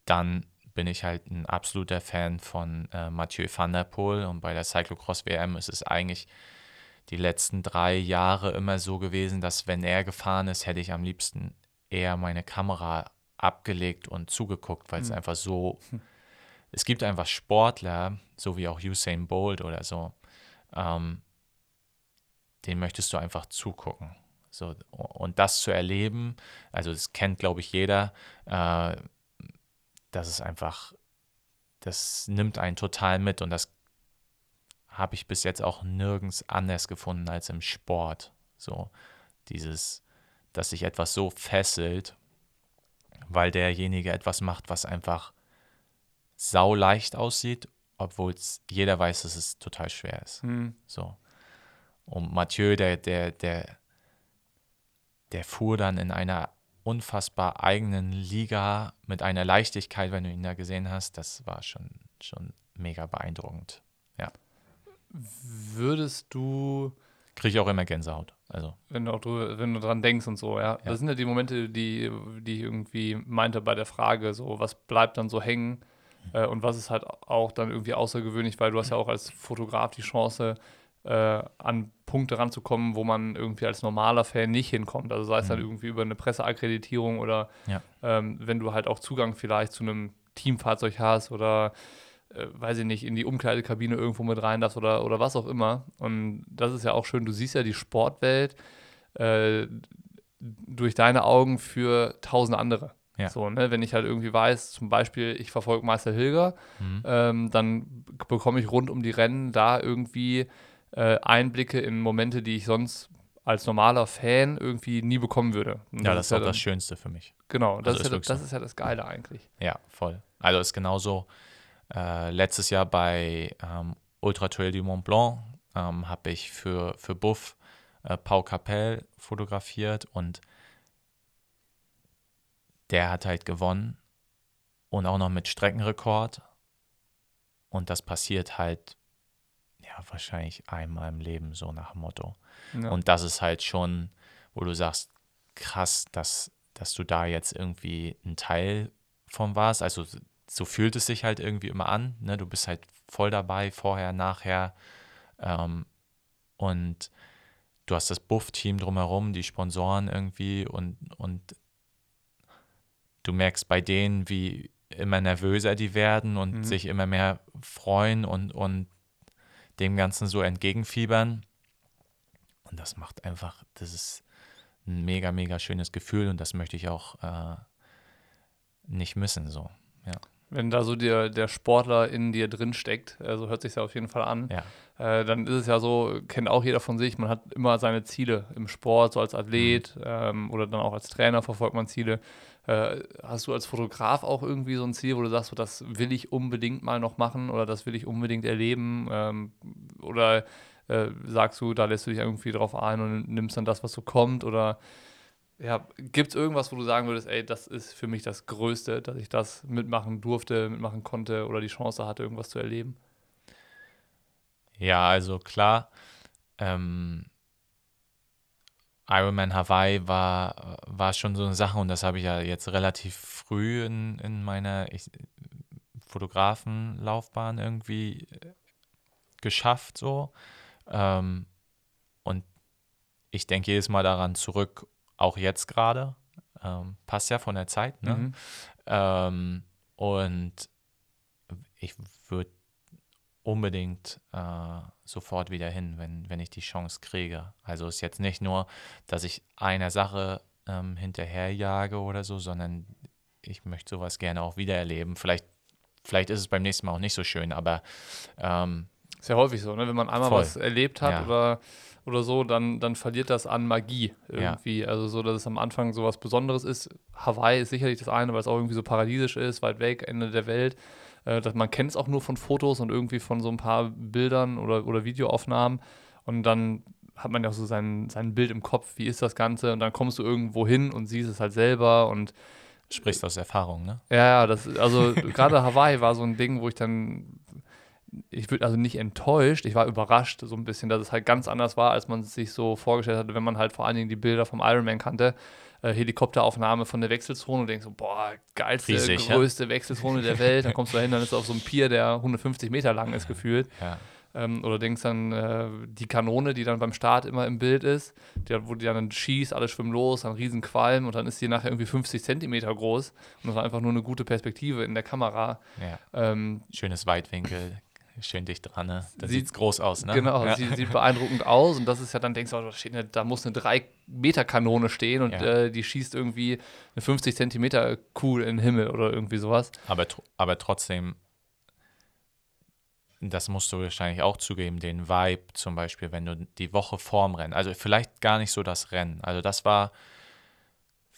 B: dann bin ich halt ein absoluter Fan von äh, Mathieu van der Poel und bei der Cyclocross WM ist es eigentlich die letzten drei Jahre immer so gewesen, dass wenn er gefahren ist, hätte ich am liebsten eher meine Kamera abgelegt und zugeguckt, weil es mhm. einfach so, hm. es gibt einfach Sportler, so wie auch Usain Bolt oder so, ähm, den möchtest du einfach zugucken. So, und das zu erleben, also das kennt, glaube ich, jeder, äh, das ist einfach, das nimmt einen total mit und das habe ich bis jetzt auch nirgends anders gefunden als im Sport. So dieses, dass sich etwas so fesselt, weil derjenige etwas macht, was einfach sau leicht aussieht, obwohl jeder weiß, dass es total schwer ist. Mhm. So. Und Mathieu, der, der, der, der fuhr dann in einer unfassbar eigenen Liga mit einer Leichtigkeit, wenn du ihn da gesehen hast, das war schon, schon mega beeindruckend.
A: Würdest du.
B: Kriege ich auch immer Gänsehaut. Also.
A: Wenn du auch wenn du dran denkst und so, ja. ja. Das sind ja die Momente, die, die ich irgendwie meinte bei der Frage, so, was bleibt dann so hängen? Äh, und was ist halt auch dann irgendwie außergewöhnlich, weil du hast ja auch als Fotograf die Chance, äh, an Punkte ranzukommen, wo man irgendwie als normaler Fan nicht hinkommt. Also sei es mhm. dann irgendwie über eine Presseakkreditierung oder ja. ähm, wenn du halt auch Zugang vielleicht zu einem Teamfahrzeug hast oder äh, weiß ich nicht, in die Umkleidekabine irgendwo mit rein darfst oder, oder was auch immer. Und das ist ja auch schön, du siehst ja die Sportwelt äh, durch deine Augen für tausend andere. Ja. So, ne? Wenn ich halt irgendwie weiß, zum Beispiel, ich verfolge Meister Hilger, mhm. ähm, dann bekomme ich rund um die Rennen da irgendwie äh, Einblicke in Momente, die ich sonst als normaler Fan irgendwie nie bekommen würde.
B: Und ja, das, ist auch ja das Schönste für mich.
A: Genau, das, also ist, ja, das so. ist ja das Geile eigentlich.
B: Ja, voll. Also ist genauso äh, letztes Jahr bei ähm, Ultra Trail du Mont Blanc ähm, habe ich für, für Buff äh, Pau Capel fotografiert und der hat halt gewonnen und auch noch mit Streckenrekord. Und das passiert halt ja wahrscheinlich einmal im Leben so nach dem Motto. Ja. Und das ist halt schon, wo du sagst, krass, dass, dass du da jetzt irgendwie ein Teil von warst. Also so fühlt es sich halt irgendwie immer an. Ne? Du bist halt voll dabei, vorher, nachher. Ähm, und du hast das Buff-Team drumherum, die Sponsoren irgendwie und, und du merkst bei denen, wie immer nervöser die werden und mhm. sich immer mehr freuen und, und dem Ganzen so entgegenfiebern. Und das macht einfach, das ist ein mega, mega schönes Gefühl und das möchte ich auch äh, nicht missen. So. Ja.
A: Wenn da so der, der Sportler in dir drin steckt, so also hört sich ja auf jeden Fall an, ja. äh, dann ist es ja so, kennt auch jeder von sich, man hat immer seine Ziele im Sport, so als Athlet mhm. ähm, oder dann auch als Trainer verfolgt man Ziele. Äh, hast du als Fotograf auch irgendwie so ein Ziel, wo du sagst, so, das will ich unbedingt mal noch machen oder das will ich unbedingt erleben? Ähm, oder äh, sagst du, da lässt du dich irgendwie drauf ein und nimmst dann das, was so kommt? Oder ja, gibt es irgendwas, wo du sagen würdest, ey, das ist für mich das Größte, dass ich das mitmachen durfte, mitmachen konnte oder die Chance hatte, irgendwas zu erleben?
B: Ja, also klar. Ähm, Ironman Hawaii war, war schon so eine Sache und das habe ich ja jetzt relativ früh in, in meiner, ich, Fotografenlaufbahn irgendwie äh, geschafft so. Ähm, und ich denke jedes Mal daran zurück, auch jetzt gerade. Ähm, passt ja von der Zeit, ne?
A: Mhm.
B: Ähm, und ich würde unbedingt äh, sofort wieder hin, wenn, wenn ich die Chance kriege. Also ist jetzt nicht nur, dass ich einer Sache ähm, hinterherjage oder so, sondern ich möchte sowas gerne auch wieder erleben. Vielleicht, vielleicht ist es beim nächsten Mal auch nicht so schön, aber ähm,
A: Ist ja häufig so, ne? Wenn man einmal
B: Voll.
A: was erlebt hat
B: Ja.
A: oder, oder so, dann, dann verliert das an Magie irgendwie. Also so, dass es am Anfang so was Besonderes ist. Hawaii ist sicherlich das eine, weil es auch irgendwie so paradiesisch ist, weit weg, Ende der Welt. Äh, dass man kennt es auch nur von Fotos und irgendwie von so ein paar Bildern oder, oder Videoaufnahmen. Und dann hat man ja auch so sein, sein Bild im Kopf, wie ist das Ganze? Und dann kommst du irgendwo hin und siehst es halt selber und
B: sprichst aus Erfahrung, ne?
A: ja, ja, das, also gerade Hawaii war so ein Ding, wo ich dann, ich würde also nicht enttäuscht, ich war überrascht so ein bisschen, dass es halt ganz anders war, als man es sich so vorgestellt hatte, wenn man halt vor allen Dingen die Bilder vom Ironman kannte. Äh, Helikopteraufnahme von der Wechselzone und denkst so, boah, geilste,
B: Riesig, ja.
A: größte Wechselzone der Welt. Dann kommst du dahin, dann ist auf so einem Pier, der 150 Meter lang ist gefühlt.
B: Ja.
A: Ähm, oder denkst dann, äh, die Kanone, die dann beim Start immer im Bild ist, die, wo die dann schießt, alle schwimmen los, dann riesen Qualm und dann ist die nachher irgendwie 50 Zentimeter groß. Und das war einfach nur eine gute Perspektive in der Kamera.
B: ja.
A: Ähm,
B: Schönes Weitwinkel, schön dicht dran, ne? Da
A: Sieht-
B: es groß aus, ne?
A: Genau,
B: Ja.
A: sieht, sieht beeindruckend aus und das ist ja dann, denkst du, oh, da, steht eine, da muss eine 3-Meter-Kanone stehen und
B: Ja.
A: äh, die schießt irgendwie eine 50 Zentimeter Kuh in den Himmel oder irgendwie sowas.
B: Aber, aber trotzdem, das musst du wahrscheinlich auch zugeben, den Vibe zum Beispiel, wenn du die Woche vorm Rennen, also vielleicht gar nicht so das Rennen, also das war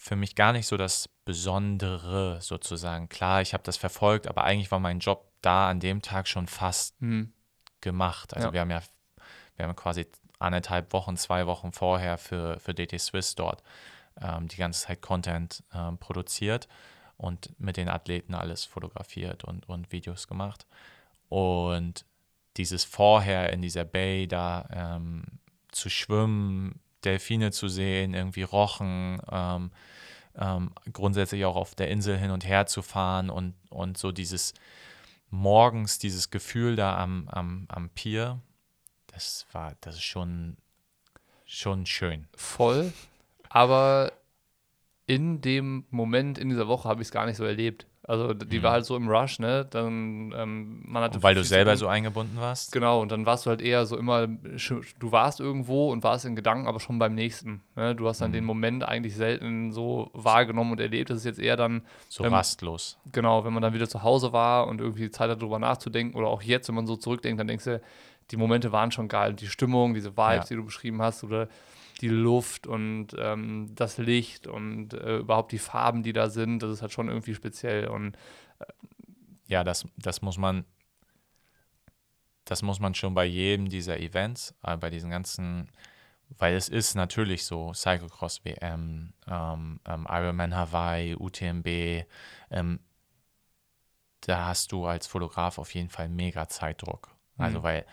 B: für mich gar nicht so das Besondere sozusagen. Klar, ich habe das verfolgt, aber eigentlich war mein Job da an dem Tag schon fast
A: Hm.
B: gemacht. Also
A: Ja.
B: wir haben ja, wir haben quasi anderthalb Wochen, zwei Wochen vorher für, für DT Swiss dort ähm, die ganze Zeit Content ähm, produziert und mit den Athleten alles fotografiert und, und Videos gemacht. Und dieses vorher in dieser Bay da ähm, zu schwimmen, Delfine zu sehen, irgendwie Rochen, ähm, ähm, grundsätzlich auch auf der Insel hin und her zu fahren und, und so dieses morgens, dieses Gefühl da am, am, am Pier, das war, das ist schon, schon schön.
A: Voll, aber in dem Moment, in dieser Woche, habe ich es gar nicht so erlebt. Also die
B: Mhm.
A: war halt so im Rush, ne? Dann, ähm, man hatte
B: Und weil du
A: 50
B: selber so eingebunden warst?
A: Genau, und dann warst du halt eher so immer, du warst irgendwo und warst in Gedanken, aber schon beim nächsten. Ne? Du hast dann
B: Mhm.
A: den Moment eigentlich selten so wahrgenommen und erlebt. Das ist jetzt eher dann,
B: So
A: Ähm,
B: rastlos.
A: genau, wenn man dann wieder zu Hause war und irgendwie Zeit hat, darüber nachzudenken oder auch jetzt, wenn man so zurückdenkt, dann denkst du, die Momente waren schon geil. Die Stimmung, diese Vibes,
B: Ja.
A: die du beschrieben hast oder die Luft und ähm, das Licht und äh, überhaupt die Farben, die da sind, das ist halt schon irgendwie speziell. Und
B: Ja, das, das muss man, das muss man schon bei jedem dieser Events, äh, bei diesen ganzen, weil es ist natürlich so, Cyclocross WM, ähm, ähm, Ironman Hawaii, UTMB, ähm, da hast du als Fotograf auf jeden Fall mega Zeitdruck. Also
A: Mhm.
B: weil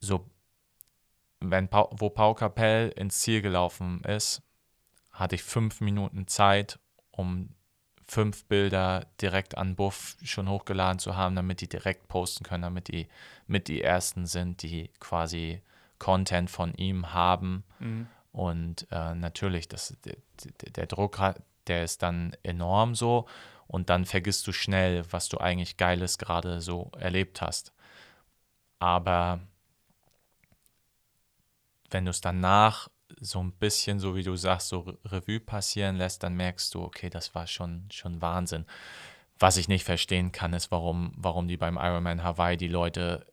B: so, wenn Pau, wo Pau Capell ins Ziel gelaufen ist, hatte ich fünf Minuten Zeit, um fünf Bilder direkt an Buff schon hochgeladen zu haben, damit die direkt posten können, damit die mit die ersten sind, die quasi Content von ihm haben.
A: mhm.
B: Und äh, natürlich, das, der, der, der Druck, hat- der ist dann enorm so. Und dann vergisst du schnell, was du eigentlich Geiles gerade so erlebt hast. Aber wenn du es danach so ein bisschen, so wie du sagst, so Re- Revue passieren lässt, dann merkst du, okay, das war schon, schon Wahnsinn. Was ich nicht verstehen kann, ist, warum, warum die beim Ironman Hawaii die Leute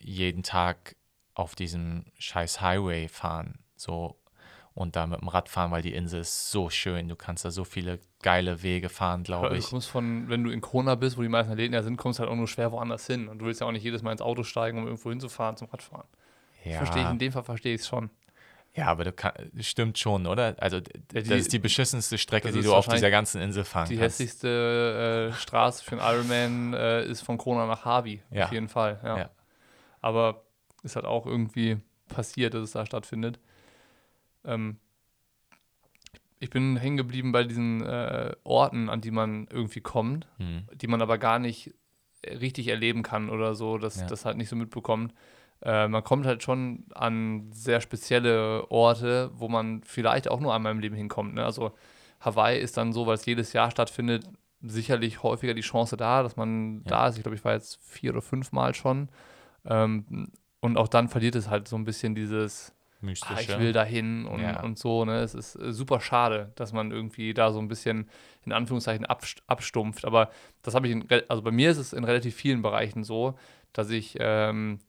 B: jeden Tag auf diesem scheiß Highway fahren. So und da mit dem Rad fahren, weil die Insel ist so schön. Du kannst da so viele geile Wege fahren, glaube
A: Du
B: ich.
A: kommst von, wenn du in Kona bist, wo die meisten Athleten ja sind, kommst du halt auch nur schwer woanders hin. Und du willst ja auch nicht jedes Mal ins Auto steigen, um irgendwo hinzufahren zum Radfahren.
B: Ja,
A: Verstehe ich, in dem Fall verstehe ich es schon.
B: ja aber du kann, stimmt schon, oder? Also d-
A: Ja, die-
B: das ist die beschissenste Strecke,
A: das
B: die du auf dieser ganzen Insel fahren
A: Die
B: kannst.
A: hässlichste äh, Straße für einen Ironman äh, ist von Kona nach Harvey.
B: Ja.
A: Auf jeden Fall, ja.
B: Ja.
A: Aber ist halt auch irgendwie passiert, dass es da stattfindet. Ähm, ich bin hängen geblieben bei diesen äh, Orten, an die man irgendwie kommt,
B: Hm.
A: die man aber gar nicht richtig erleben kann oder so, dass
B: Ja.
A: das halt nicht so mitbekommt. Äh, man kommt halt schon an sehr spezielle Orte, wo man vielleicht auch nur einmal im Leben hinkommt. Ne? Also Hawaii ist dann so, weil es jedes Jahr stattfindet, sicherlich häufiger die Chance da, dass man
B: Ja.
A: da ist. Ich glaube, ich war jetzt vier oder fünf Mal schon. Ähm, und auch dann verliert es halt so ein bisschen dieses, ah,
B: Mystische.
A: ich will dahin und,
B: Ja.
A: und so. Ne? Es ist äh, super schade, dass man irgendwie da so ein bisschen in Anführungszeichen abst abstumpft. Aber das habe ich, in, also bei mir ist es in relativ vielen Bereichen so, dass ich, ähm,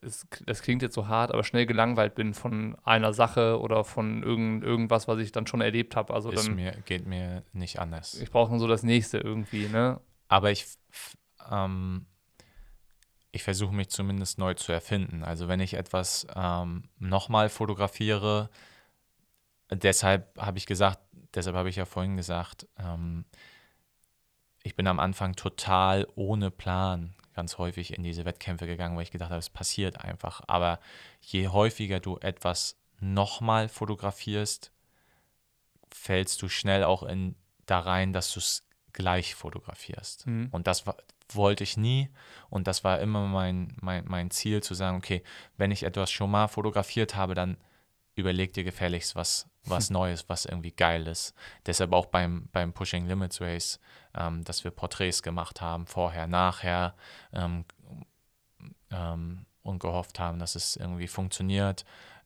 A: es, das klingt jetzt so hart, aber schnell gelangweilt bin von einer Sache oder von irgend, irgendwas, was ich dann schon erlebt habe. Also dann,
B: mir, geht mir nicht anders.
A: ich brauche dann so das nächste irgendwie, ne?
B: Aber ich, ähm, ich versuche mich zumindest neu zu erfinden. Also wenn ich etwas ähm, nochmal fotografiere, deshalb habe ich gesagt, deshalb habe ich ja vorhin gesagt, ähm, ich bin am Anfang total ohne Plan ganz häufig in diese Wettkämpfe gegangen, weil ich gedacht habe, es passiert einfach. Aber je häufiger du etwas nochmal fotografierst, fällst du schnell auch in da rein, dass du es gleich fotografierst.
A: Mhm.
B: Und das war, wollte ich nie. Und das war immer mein, mein, mein Ziel, zu sagen, okay, wenn ich etwas schon mal fotografiert habe, dann überleg dir gefälligst was, was Neues, was irgendwie geil ist. Deshalb auch beim, beim Pushing Limits Race, ähm, dass wir Porträts gemacht haben, vorher, nachher ähm, ähm, und gehofft haben, dass es irgendwie funktioniert.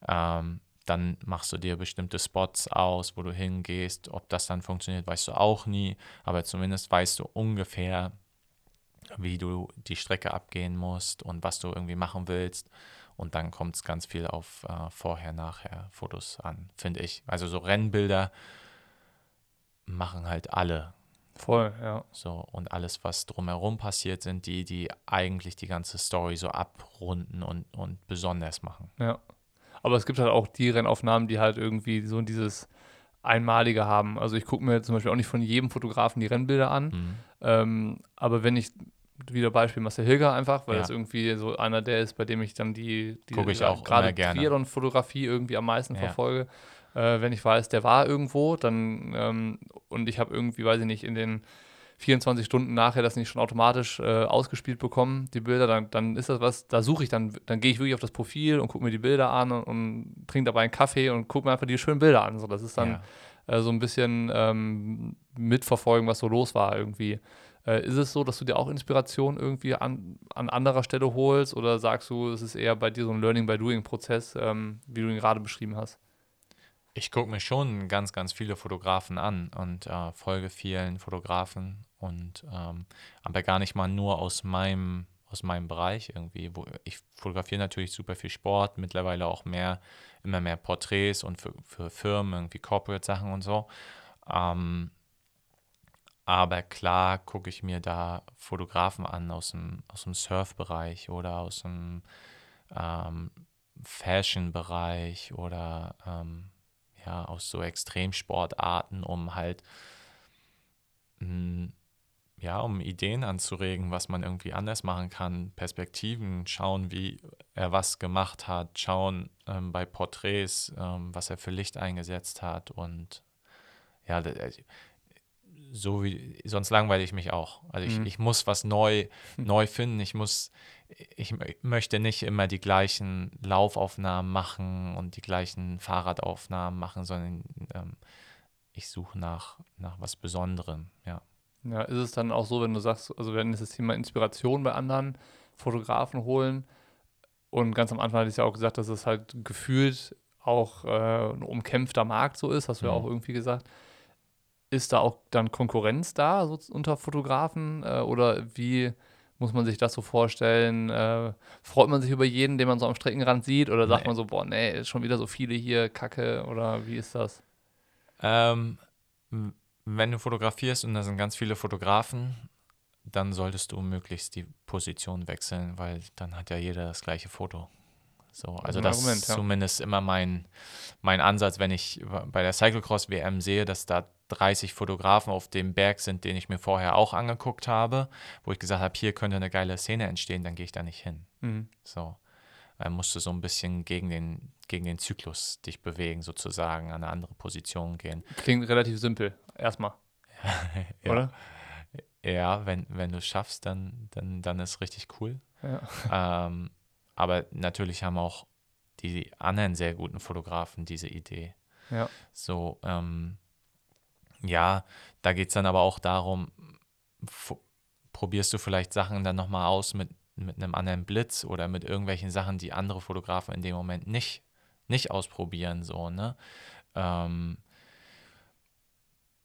B: Ähm, dann machst du dir bestimmte Spots aus, wo du hingehst. Ob das dann funktioniert, weißt du auch nie. Aber zumindest weißt du ungefähr, wie du die Strecke abgehen musst und was du irgendwie machen willst. Und dann kommt es ganz viel auf äh, Vorher-, Nachher-Fotos an, finde ich. Also so Rennbilder machen halt alle
A: Voll, ja.
B: so, und alles, was drumherum passiert, sind die, die eigentlich die ganze Story so abrunden und, und besonders machen.
A: Ja. Aber es gibt halt auch die Rennaufnahmen, die halt irgendwie so dieses Einmalige haben. Also ich gucke mir zum Beispiel auch nicht von jedem Fotografen die Rennbilder an.
B: Mhm.
A: Ähm, aber wenn ich, wieder Beispiel Marcel Hilger einfach, weil
B: Ja.
A: das irgendwie so einer der ist, bei dem ich dann die, die
B: auch
A: gerade. Triathlon-Fotografie irgendwie am meisten
B: Ja.
A: verfolge. Äh, wenn ich weiß, der war irgendwo, dann ähm, und ich habe irgendwie, weiß ich nicht, in den 24 Stunden nachher das nicht schon automatisch äh, ausgespielt bekommen, die Bilder, dann, dann ist das was, da suche ich dann, dann gehe ich wirklich auf das Profil und gucke mir die Bilder an und, und trinke dabei einen Kaffee und gucke mir einfach die schönen Bilder an. So, das ist dann
B: Ja.
A: äh, so ein bisschen ähm, mitverfolgen, was so los war irgendwie. Äh, ist es so, dass du dir auch Inspiration irgendwie an, an anderer Stelle holst oder sagst du, es ist eher bei dir so ein Learning-by-Doing-Prozess, ähm, wie du ihn gerade beschrieben hast?
B: Ich gucke mir schon ganz, ganz viele Fotografen an und äh, folge vielen Fotografen und ähm, aber gar nicht mal nur aus meinem aus meinem Bereich irgendwie. Ich fotografiere natürlich super viel Sport, mittlerweile auch mehr, immer mehr Porträts und für, für Firmen irgendwie Corporate Sachen und so. Ähm, aber klar gucke ich mir da Fotografen an aus dem, aus dem Surf-Bereich oder aus dem ähm, Fashion-Bereich oder ähm, ja, aus so Extremsportarten, um halt mh, ja, um Ideen anzuregen, was man irgendwie anders machen kann, Perspektiven, schauen, wie er was gemacht hat, schauen ähm, bei Porträts, ähm, was er für Licht eingesetzt hat und ja, äh, so wie, sonst langweile ich mich auch. Also ich,
A: Mhm.
B: ich muss was neu, neu finden. Ich muss, ich mö- möchte nicht immer die gleichen Laufaufnahmen machen und die gleichen Fahrradaufnahmen machen, sondern ähm, ich suche nach, nach was Besonderem, ja.
A: Ja, ist es dann auch so, wenn du sagst, also wenn es das Thema Inspiration bei anderen Fotografen holen und ganz am Anfang hatte ich ja auch gesagt, dass es halt gefühlt auch äh, ein umkämpfter Markt so ist, hast du ja
B: Mhm.
A: auch irgendwie gesagt. Ist da auch dann Konkurrenz da so unter Fotografen äh, oder wie muss man sich das so vorstellen? Äh, freut man sich über jeden, den man so am Streckenrand sieht oder sagt
B: Nee.
A: man so, boah, nee, ist schon wieder so viele hier, Kacke oder wie ist das?
B: Ähm, wenn du fotografierst und da sind ganz viele Fotografen, dann solltest du möglichst die Position wechseln, weil dann hat ja jeder das gleiche Foto. So, also das
A: Argument,
B: ist
A: ja.
B: zumindest immer mein, mein Ansatz, wenn ich bei der Cyclocross WM sehe, dass da 30 Fotografen auf dem Berg sind, den ich mir vorher auch angeguckt habe, wo ich gesagt habe, hier könnte eine geile Szene entstehen, dann gehe ich da nicht hin.
A: Mhm.
B: So. Dann musst du so ein bisschen gegen den, gegen den Zyklus dich bewegen, sozusagen, an eine andere Position gehen.
A: Klingt relativ simpel, erstmal,
B: Ja.
A: oder?
B: Ja, wenn, wenn du es schaffst, dann, dann, dann ist richtig cool.
A: Ja.
B: Ähm, aber natürlich haben auch die anderen sehr guten Fotografen diese Idee.
A: Ja.
B: So, ähm, ja, da geht es dann aber auch darum, probierst du vielleicht Sachen dann nochmal aus mit, mit einem anderen Blitz oder mit irgendwelchen Sachen, die andere Fotografen in dem Moment nicht, nicht ausprobieren, so, ne? Ähm,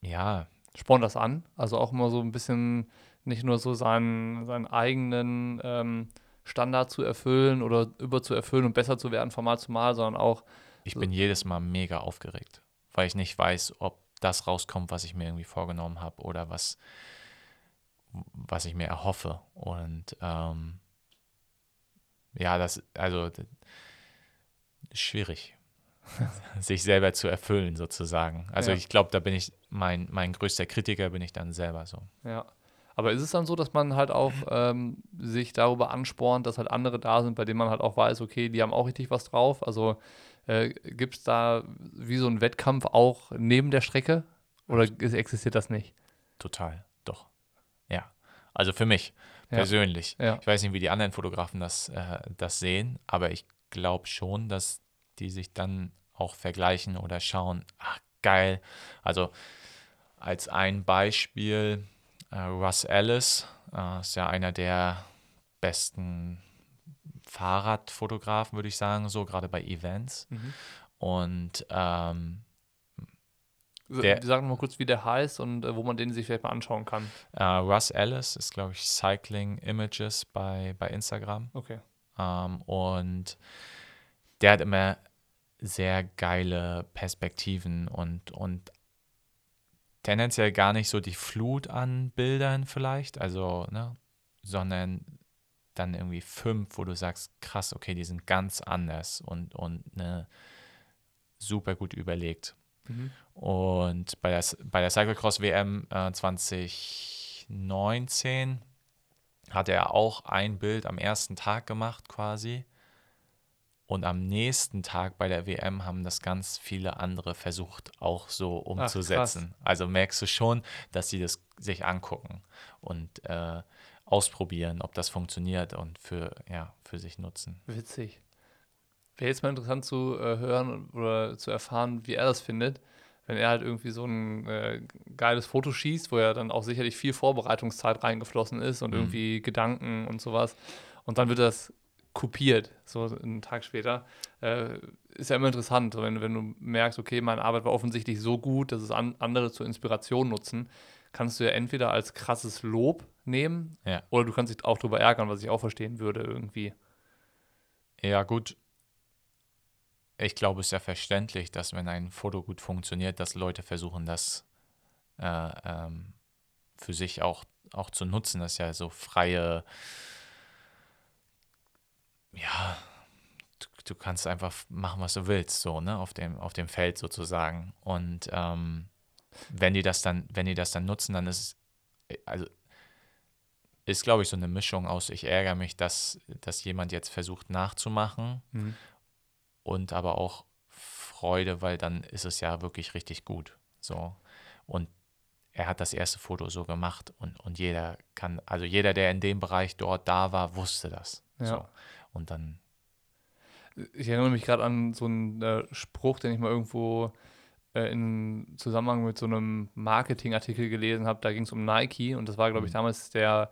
B: ja,
A: spornt das an. Also auch immer so ein bisschen nicht nur so seinen, seinen eigenen ähm, Standard zu erfüllen oder über zu erfüllen und besser zu werden von Mal zu Mal, sondern auch,
B: ich
A: So.
B: bin jedes Mal mega aufgeregt, weil ich nicht weiß, ob das rauskommt, was ich mir irgendwie vorgenommen habe oder was, was ich mir erhoffe. Und ähm, ja, das, also d- schwierig, sich selber zu erfüllen, sozusagen. Also
A: Ja.
B: ich glaube, da bin ich, mein, mein größter Kritiker bin ich dann selber so.
A: ja. Aber ist es dann so, dass man halt auch ähm, sich darüber anspornt, dass halt andere da sind, bei denen man halt auch weiß, okay, die haben auch richtig was drauf? Also äh, gibt es da wie so einen Wettkampf auch neben der Strecke? Oder existiert das nicht?
B: Total, doch. Ja. Also für mich
A: Ja.
B: persönlich.
A: Ja.
B: Ich weiß nicht, wie die anderen Fotografen das, äh, das sehen, aber ich glaube schon, dass die sich dann auch vergleichen oder schauen, ach geil. Also als ein Beispiel, äh, Russ Ellis äh, ist ja einer der besten Fahrradfotografen, würde ich sagen, so gerade bei Events. Und ähm, Der-
A: Sag mal kurz, wie der heißt und äh, wo man den sich vielleicht mal anschauen kann.
B: äh, Russ Ellis ist, glaube ich, Cycling Images bei, bei Instagram.
A: Okay.
B: Ähm, und der hat immer sehr geile Perspektiven und, und tendenziell gar nicht so die Flut an Bildern vielleicht, also, ne, sondern dann irgendwie fünf, wo du sagst, krass, okay, die sind ganz anders und, und ne, super gut überlegt.
A: Mhm.
B: Und bei der, bei der Cyclocross WM äh, 2019 hat er auch ein Bild am ersten Tag gemacht quasi. Und am nächsten Tag bei der WM haben das ganz viele andere versucht, auch so umzusetzen. also merkst du schon, dass sie das sich angucken und äh, ausprobieren, ob das funktioniert und für, ja, für sich nutzen.
A: Witzig. Wäre jetzt mal interessant zu äh, hören oder zu erfahren, wie er das findet, wenn er halt irgendwie so ein äh, geiles Foto schießt, wo ja dann auch sicherlich viel Vorbereitungszeit reingeflossen ist und
B: Mhm.
A: irgendwie Gedanken und sowas. Und dann wird das kopiert, so einen Tag später. Äh, ist ja immer interessant, wenn, wenn du merkst, okay, meine Arbeit war offensichtlich so gut, dass es an, andere zur Inspiration nutzen, kannst du ja entweder als krasses Lob nehmen
B: Ja.
A: oder du kannst dich auch darüber ärgern, was ich auch verstehen würde irgendwie.
B: Ja, gut. Ich glaube, es ist ja verständlich, dass wenn ein Foto gut funktioniert, dass Leute versuchen, das äh, ähm, für sich auch, auch zu nutzen. Das ist ja so freie, ja, du, kannst einfach machen, was du willst, so, ne, auf dem, auf dem Feld sozusagen. Und ähm, wenn die das dann, wenn die das dann nutzen, dann ist es, also ist, glaube ich, so eine Mischung aus, ich ärgere mich, dass, dass jemand jetzt versucht nachzumachen
A: Mhm.
B: und aber auch Freude, weil dann ist es ja wirklich richtig gut. So. Und er hat das erste Foto so gemacht und, und jeder kann, also jeder, der in dem Bereich dort da war, wusste das.
A: Ja.
B: So. Und dann,
A: Ich erinnere mich gerade an so einen äh, Spruch, den ich mal irgendwo äh, in Zusammenhang mit so einem Marketingartikel gelesen habe. Da ging es um Nike und das war, glaube ich,
B: Mhm.
A: damals der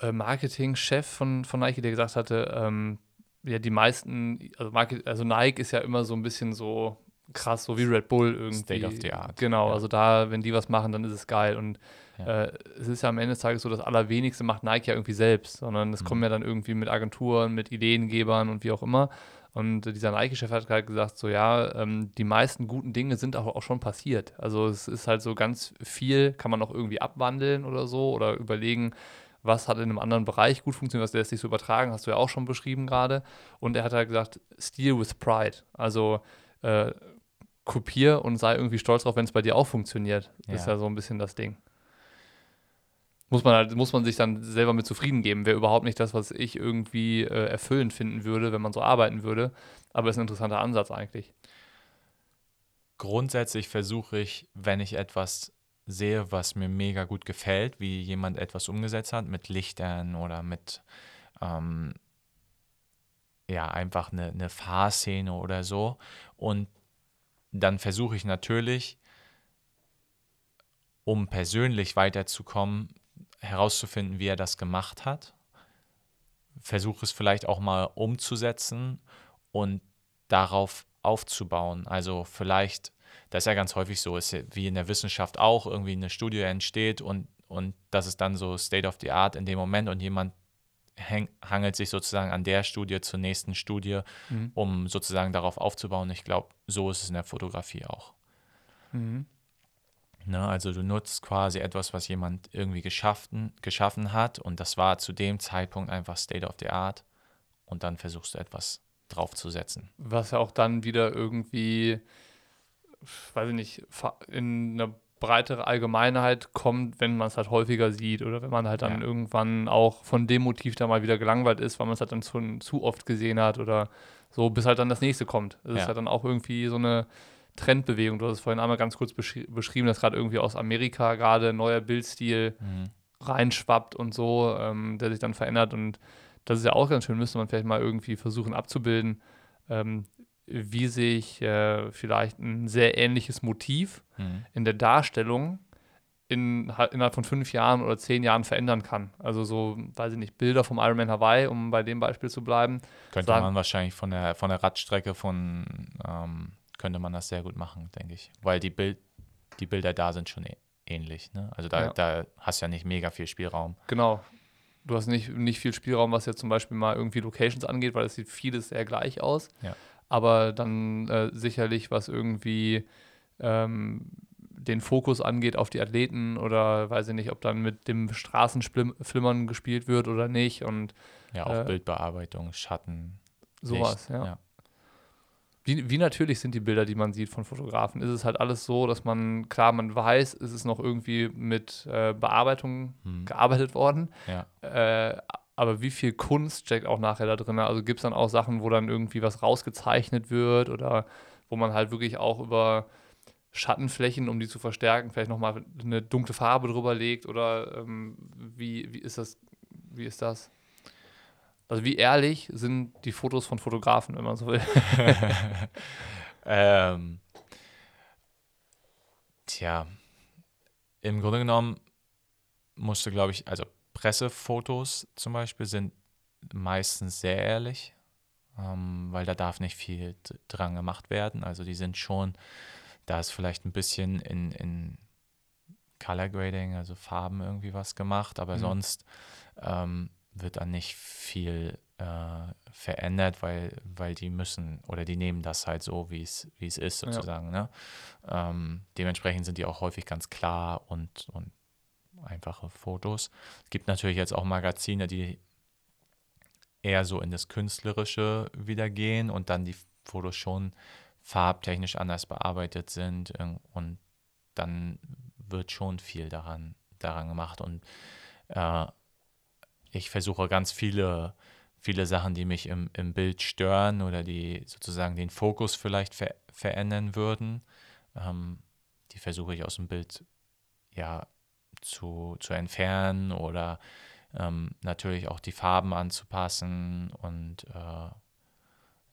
A: äh, Marketingchef von, von Nike, der gesagt hatte, ähm, ja, die meisten, also, Market, also Nike ist ja immer so ein bisschen so krass, so wie Red Bull irgendwie.
B: State of the art,
A: Genau,
B: ja.
A: also da, wenn die was machen, dann ist es geil. Und
B: Ja.
A: äh, es ist ja am Ende des Tages so, das Allerwenigste macht Nike ja irgendwie selbst, sondern es
B: Mhm.
A: kommen ja dann irgendwie mit Agenturen, mit Ideengebern und wie auch immer. Und dieser Nike-Chef hat halt gesagt, so ja, ähm, die meisten guten Dinge sind auch, auch schon passiert. Also es ist halt so ganz viel, kann man auch irgendwie abwandeln oder so oder überlegen, was hat in einem anderen Bereich gut funktioniert, was lässt sich so übertragen, hast du ja auch schon beschrieben gerade. Und er hat halt gesagt, steal with pride. Also äh, kopier und sei irgendwie stolz drauf, wenn es bei dir auch funktioniert. Das ist
B: Ja.
A: ja so ein bisschen das Ding. Muss man halt, muss man sich dann selber mit zufrieden geben. Wäre überhaupt nicht das, was ich irgendwie äh, erfüllend finden würde, wenn man so arbeiten würde. Aber ist ein interessanter Ansatz eigentlich.
B: grundsätzlich versuche ich, wenn ich etwas sehe, was mir mega gut gefällt, wie jemand etwas umgesetzt hat mit Lichtern oder mit ähm, ja einfach eine, eine Fahrszene oder so. Und dann versuche ich natürlich, um persönlich weiterzukommen, herauszufinden, wie er das gemacht hat. Versuche es vielleicht auch mal umzusetzen und darauf aufzubauen. Also vielleicht, das ist ja ganz häufig so, ist wie in der Wissenschaft auch, irgendwie eine Studie entsteht und, und das ist dann so State of the Art in dem Moment und jemand häng, hangelt sich sozusagen an der Studie zur nächsten Studie, mhm. um sozusagen darauf aufzubauen. Ich glaube, so ist es in der Fotografie auch. Mhm. Ne, also du nutzt quasi etwas, was jemand irgendwie geschaffen, geschaffen hat und das war zu dem Zeitpunkt einfach State of the Art und dann versuchst du etwas draufzusetzen.
A: Was ja auch dann wieder irgendwie, weiß ich nicht, in einer breitere Allgemeinheit kommt, wenn man es halt häufiger sieht oder wenn man halt dann ja. irgendwann auch von dem Motiv da mal wieder gelangweilt ist, weil man es halt dann zu, zu oft gesehen hat oder so, bis halt dann das nächste kommt. Das ja. ist halt dann auch irgendwie so eine Trendbewegung. Du hast es vorhin einmal ganz kurz beschri beschrieben, dass gerade irgendwie aus Amerika gerade ein neuer Bildstil mhm. reinschwappt und so, ähm, der sich dann verändert und das ist ja auch ganz schön, müsste man vielleicht mal irgendwie versuchen abzubilden, ähm, wie sich äh, vielleicht ein sehr ähnliches Motiv mhm. in der Darstellung in, innerhalb von fünf Jahren oder zehn Jahren verändern kann. Also so, weiß ich nicht, Bilder vom Ironman Hawaii, um bei dem Beispiel zu bleiben.
B: Könnte sagen, man wahrscheinlich von der, von der Radstrecke von, ähm, könnte man das sehr gut machen, denke ich. Weil die, Bild, die Bilder da sind schon ähnlich. Ne? Also da, ja. da hast du ja nicht mega viel Spielraum.
A: Genau. Du hast nicht, nicht viel Spielraum, was jetzt zum Beispiel mal irgendwie Locations angeht, weil es sieht vieles sehr gleich aus. Ja aber dann äh, sicherlich, was irgendwie ähm, den Fokus angeht auf die Athleten oder weiß ich nicht, ob dann mit dem Straßenflimmern gespielt wird oder nicht. Und,
B: ja, auch äh, Bildbearbeitung, Schatten.
A: Sowas, ja. ja. Wie, wie, natürlich sind die Bilder, die man sieht von Fotografen? Ist es halt alles so, dass man, klar, man weiß, ist es noch irgendwie mit äh, Bearbeitung hm. gearbeitet worden. Ja. Äh, aber wie viel Kunst steckt auch nachher da drin? Also gibt es dann auch Sachen, wo dann irgendwie was rausgezeichnet wird oder wo man halt wirklich auch über Schattenflächen, um die zu verstärken, vielleicht nochmal eine dunkle Farbe drüber legt oder ähm, wie, wie ist das? Wie ist das? Also wie ehrlich sind die Fotos von Fotografen, wenn man so will?
B: ähm, tja, im Grunde genommen musste, glaube ich, also Pressefotos zum Beispiel sind meistens sehr ehrlich, ähm, weil da darf nicht viel dran gemacht werden. Also die sind schon, da ist vielleicht ein bisschen in, in Color Grading, also Farben irgendwie was gemacht, aber mhm. sonst ähm, wird dann nicht viel äh, verändert, weil, weil die müssen oder die nehmen das halt so, wie es ist sozusagen. Ja. Ne? Ähm, dementsprechend sind die auch häufig ganz klar und, und einfache Fotos. Es gibt natürlich jetzt auch Magazine, die eher so in das Künstlerische wieder gehen und dann die Fotos schon farbtechnisch anders bearbeitet sind und dann wird schon viel daran, daran gemacht und äh, ich versuche ganz viele, viele Sachen, die mich im, im Bild stören oder die sozusagen den Fokus vielleicht ver verändern würden, ähm, die versuche ich aus dem Bild ja zu, zu entfernen oder ähm, natürlich auch die Farben anzupassen und äh,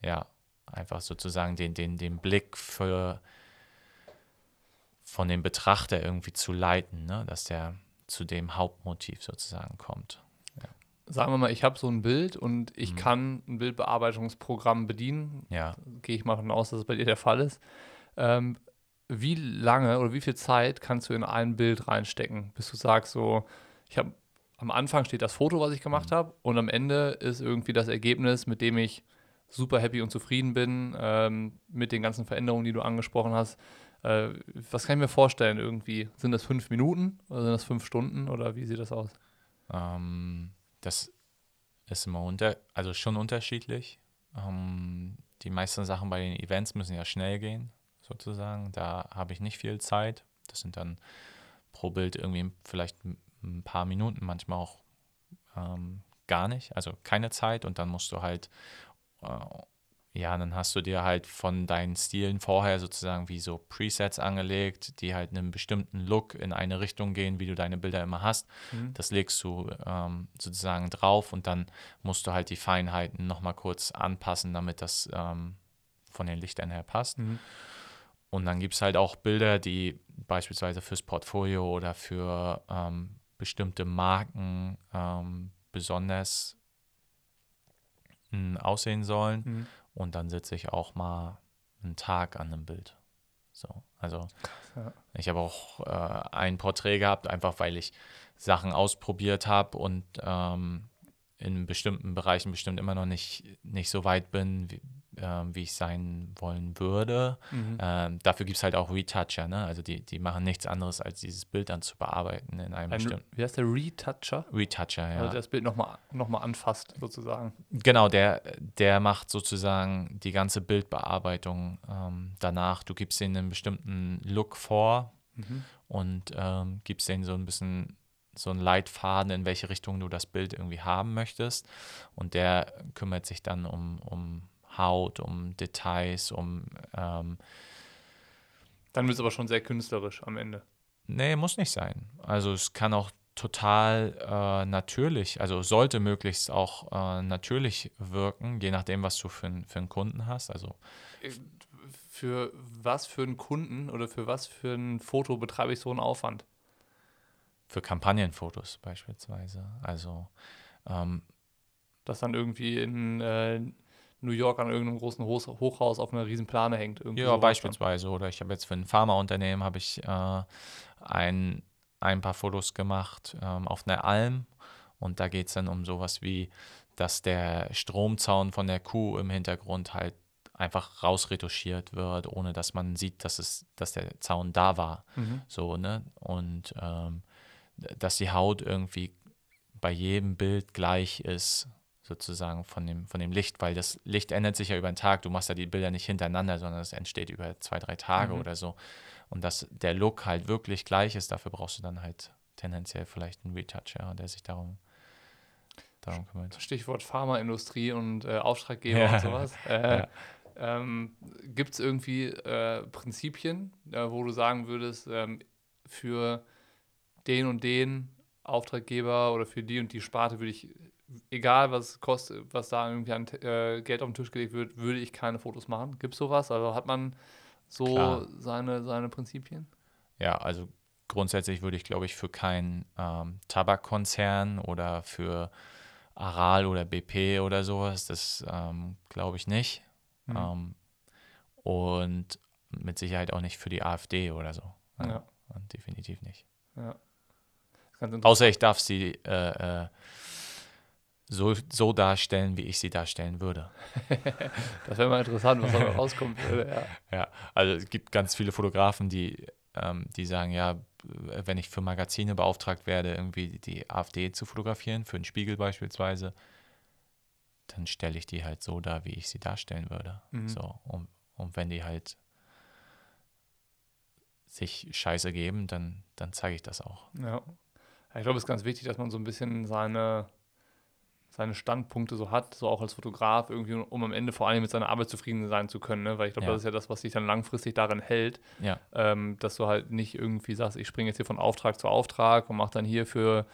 B: ja, einfach sozusagen den, den, den Blick für von dem Betrachter irgendwie zu leiten, ne? dass der zu dem Hauptmotiv sozusagen kommt.
A: Sagen wir mal, ich habe so ein Bild und ich mhm. kann ein Bildbearbeitungsprogramm bedienen. Ja. Gehe ich mal davon aus, dass es bei dir der Fall ist. Ähm, wie lange oder wie viel Zeit kannst du in ein Bild reinstecken, bis du sagst, so, ich habe am Anfang steht das Foto, was ich gemacht mhm. habe, und am Ende ist irgendwie das Ergebnis, mit dem ich super happy und zufrieden bin, ähm, mit den ganzen Veränderungen, die du angesprochen hast. Äh, was kann ich mir vorstellen irgendwie? Sind das fünf Minuten oder sind das fünf Stunden oder wie sieht das aus?
B: Ähm, das ist immer unter, also schon unterschiedlich. Ähm, die meisten Sachen bei den Events müssen ja schnell gehen sozusagen. Da habe ich nicht viel Zeit. Das sind dann pro Bild irgendwie vielleicht ein paar Minuten, manchmal auch ähm, gar nicht, also keine Zeit und dann musst du halt äh, ja, dann hast du dir halt von deinen Stilen vorher sozusagen wie so Presets angelegt, die halt einen bestimmten Look in eine Richtung gehen, wie du deine Bilder immer hast.
A: Mhm.
B: Das legst du ähm, sozusagen drauf und dann musst du halt die Feinheiten nochmal kurz anpassen, damit das ähm, von den Lichtern her passt.
A: Mhm.
B: Und dann gibt es halt auch Bilder, die beispielsweise fürs Portfolio oder für ähm, bestimmte Marken ähm, besonders mh, aussehen sollen.
A: Mhm.
B: Und dann sitze ich auch mal einen Tag an einem Bild. So, also
A: ja.
B: ich habe auch äh, ein Porträt gehabt, einfach weil ich Sachen ausprobiert habe und ähm, in bestimmten Bereichen bestimmt immer noch nicht, nicht so weit bin, wie, ähm, wie ich sein wollen würde.
A: Mhm.
B: Ähm, dafür gibt es halt auch Retoucher, ne? Also die, die machen nichts anderes, als dieses Bild dann zu bearbeiten in einem
A: Ein,
B: bestimmten
A: wie heißt der Retoucher?
B: Retoucher, ja.
A: Also der das Bild nochmal noch mal anfasst, sozusagen.
B: Genau, der, der macht sozusagen die ganze Bildbearbeitung ähm, danach. Du gibst denen einen bestimmten Look vor
A: Mhm.
B: und ähm, gibst denen so ein bisschen so einen Leitfaden, in welche Richtung du das Bild irgendwie haben möchtest. Und der kümmert sich dann um, um Haut, um Details, um ähm,
A: Dann wird es aber schon sehr künstlerisch am Ende.
B: Nee, muss nicht sein. Also es kann auch total äh, natürlich, also sollte möglichst auch äh, natürlich wirken, je nachdem, was du für, für einen Kunden hast. Also
A: Für was für einen Kunden oder für was für ein Foto betreibe ich so einen Aufwand?
B: für Kampagnenfotos beispielsweise. Also ähm,
A: Das dann irgendwie in äh, New York an irgendeinem großen Hoch Hochhaus auf einer riesen Plane hängt.
B: Ja, beispielsweise. Oder ich habe jetzt für ein Pharmaunternehmen habe ich äh, ein, ein paar Fotos gemacht ähm, auf einer Alm und da geht es dann um sowas wie, dass der Stromzaun von der Kuh im Hintergrund halt einfach rausretuschiert wird, ohne dass man sieht, dass es, dass der Zaun da war.
A: Dann. Mhm.
B: So, ne? Und ähm, dass die Haut irgendwie bei jedem Bild gleich ist, sozusagen von dem, von dem Licht, weil das Licht ändert sich ja über den Tag. Du machst ja die Bilder nicht hintereinander, sondern es entsteht über zwei, drei Tage
A: Mhm.
B: oder so. Und dass der Look halt wirklich gleich ist, dafür brauchst du dann halt tendenziell vielleicht einen Retoucher, der sich darum, darum kümmert.
A: Stichwort Pharmaindustrie und äh, Auftraggeber
B: Ja.
A: und sowas. Äh,
B: Ja.
A: ähm, Gibt es irgendwie äh, Prinzipien, äh, wo du sagen würdest, ähm, für den und den Auftraggeber oder für die und die Sparte würde ich, egal was kostet, was da irgendwie an äh, Geld auf den Tisch gelegt wird, würde ich keine Fotos machen? Gibt es sowas? Also hat man so
B: Klar.
A: seine, seine Prinzipien?
B: Ja, also grundsätzlich würde ich, glaube ich, für keinen ähm, Tabakkonzern oder für Aral oder BP oder sowas, das ähm, glaube ich nicht.
A: Mhm.
B: Ähm, und mit Sicherheit auch nicht für die AfD oder so.
A: Ja.
B: Und definitiv nicht.
A: Ja. Ganz.
B: Außer ich darf sie äh, äh, so, so darstellen, wie ich sie darstellen würde.
A: Das wäre mal interessant, was da rauskommt. würde, Ja.
B: Ja, also es gibt ganz viele Fotografen, die, ähm, die sagen, ja, wenn ich für Magazine beauftragt werde, irgendwie die AfD zu fotografieren, für den Spiegel beispielsweise, dann stelle ich die halt so dar, wie ich sie darstellen würde.
A: Mhm.
B: So, und, und wenn die halt sich Scheiße geben, dann, dann zeige ich das auch.
A: Ja, Ich glaube, es ist ganz wichtig, dass man so ein bisschen seine, seine Standpunkte so hat, so auch als Fotograf, irgendwie, um am Ende vor allem mit seiner Arbeit zufrieden sein zu können. Ne? Weil ich glaube,
B: Ja.
A: das ist ja das, was dich dann langfristig darin hält,
B: Ja,
A: ähm, dass du halt nicht irgendwie sagst, ich springe jetzt hier von Auftrag zu Auftrag und mache dann hier für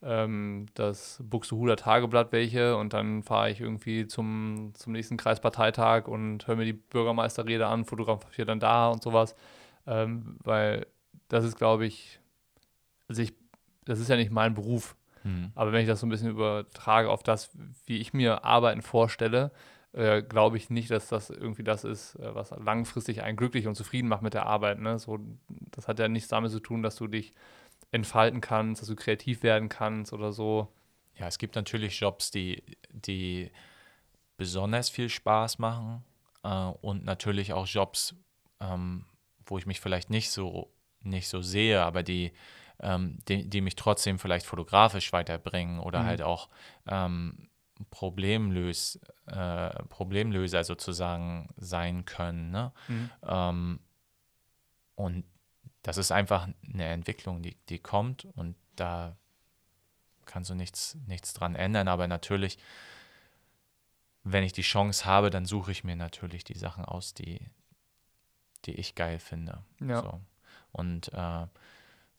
A: ähm, das Buxtehuder Tageblatt welche und dann fahre ich irgendwie zum, zum nächsten Kreisparteitag und höre mir die Bürgermeisterrede an, fotografiere dann da und sowas. Ähm, weil das ist, glaube ich, also ich, das ist ja nicht mein Beruf.
B: Hm.
A: Aber wenn ich das so ein bisschen übertrage auf das, wie ich mir Arbeiten vorstelle, äh, glaube ich nicht, dass das irgendwie das ist, äh, was langfristig einen glücklich und zufrieden macht mit der Arbeit. Ne? So, das hat ja nichts damit zu tun, dass du dich entfalten kannst, dass du kreativ werden kannst oder so.
B: Ja, es gibt natürlich Jobs, die, die besonders viel Spaß machen äh, und natürlich auch Jobs, ähm, wo ich mich vielleicht nicht so, nicht so sehe, aber die, ähm, die, die mich trotzdem vielleicht fotografisch weiterbringen oder
A: Mhm.
B: halt auch ähm, Problemlös, äh, Problemlöser sozusagen sein können. Ne? Ähm, und das ist einfach eine Entwicklung, die, die kommt und da kannst du nichts, nichts dran ändern. Aber natürlich wenn ich die Chance habe, dann suche ich mir natürlich die Sachen aus, die, die ich geil finde.
A: Ja.
B: So. Und äh,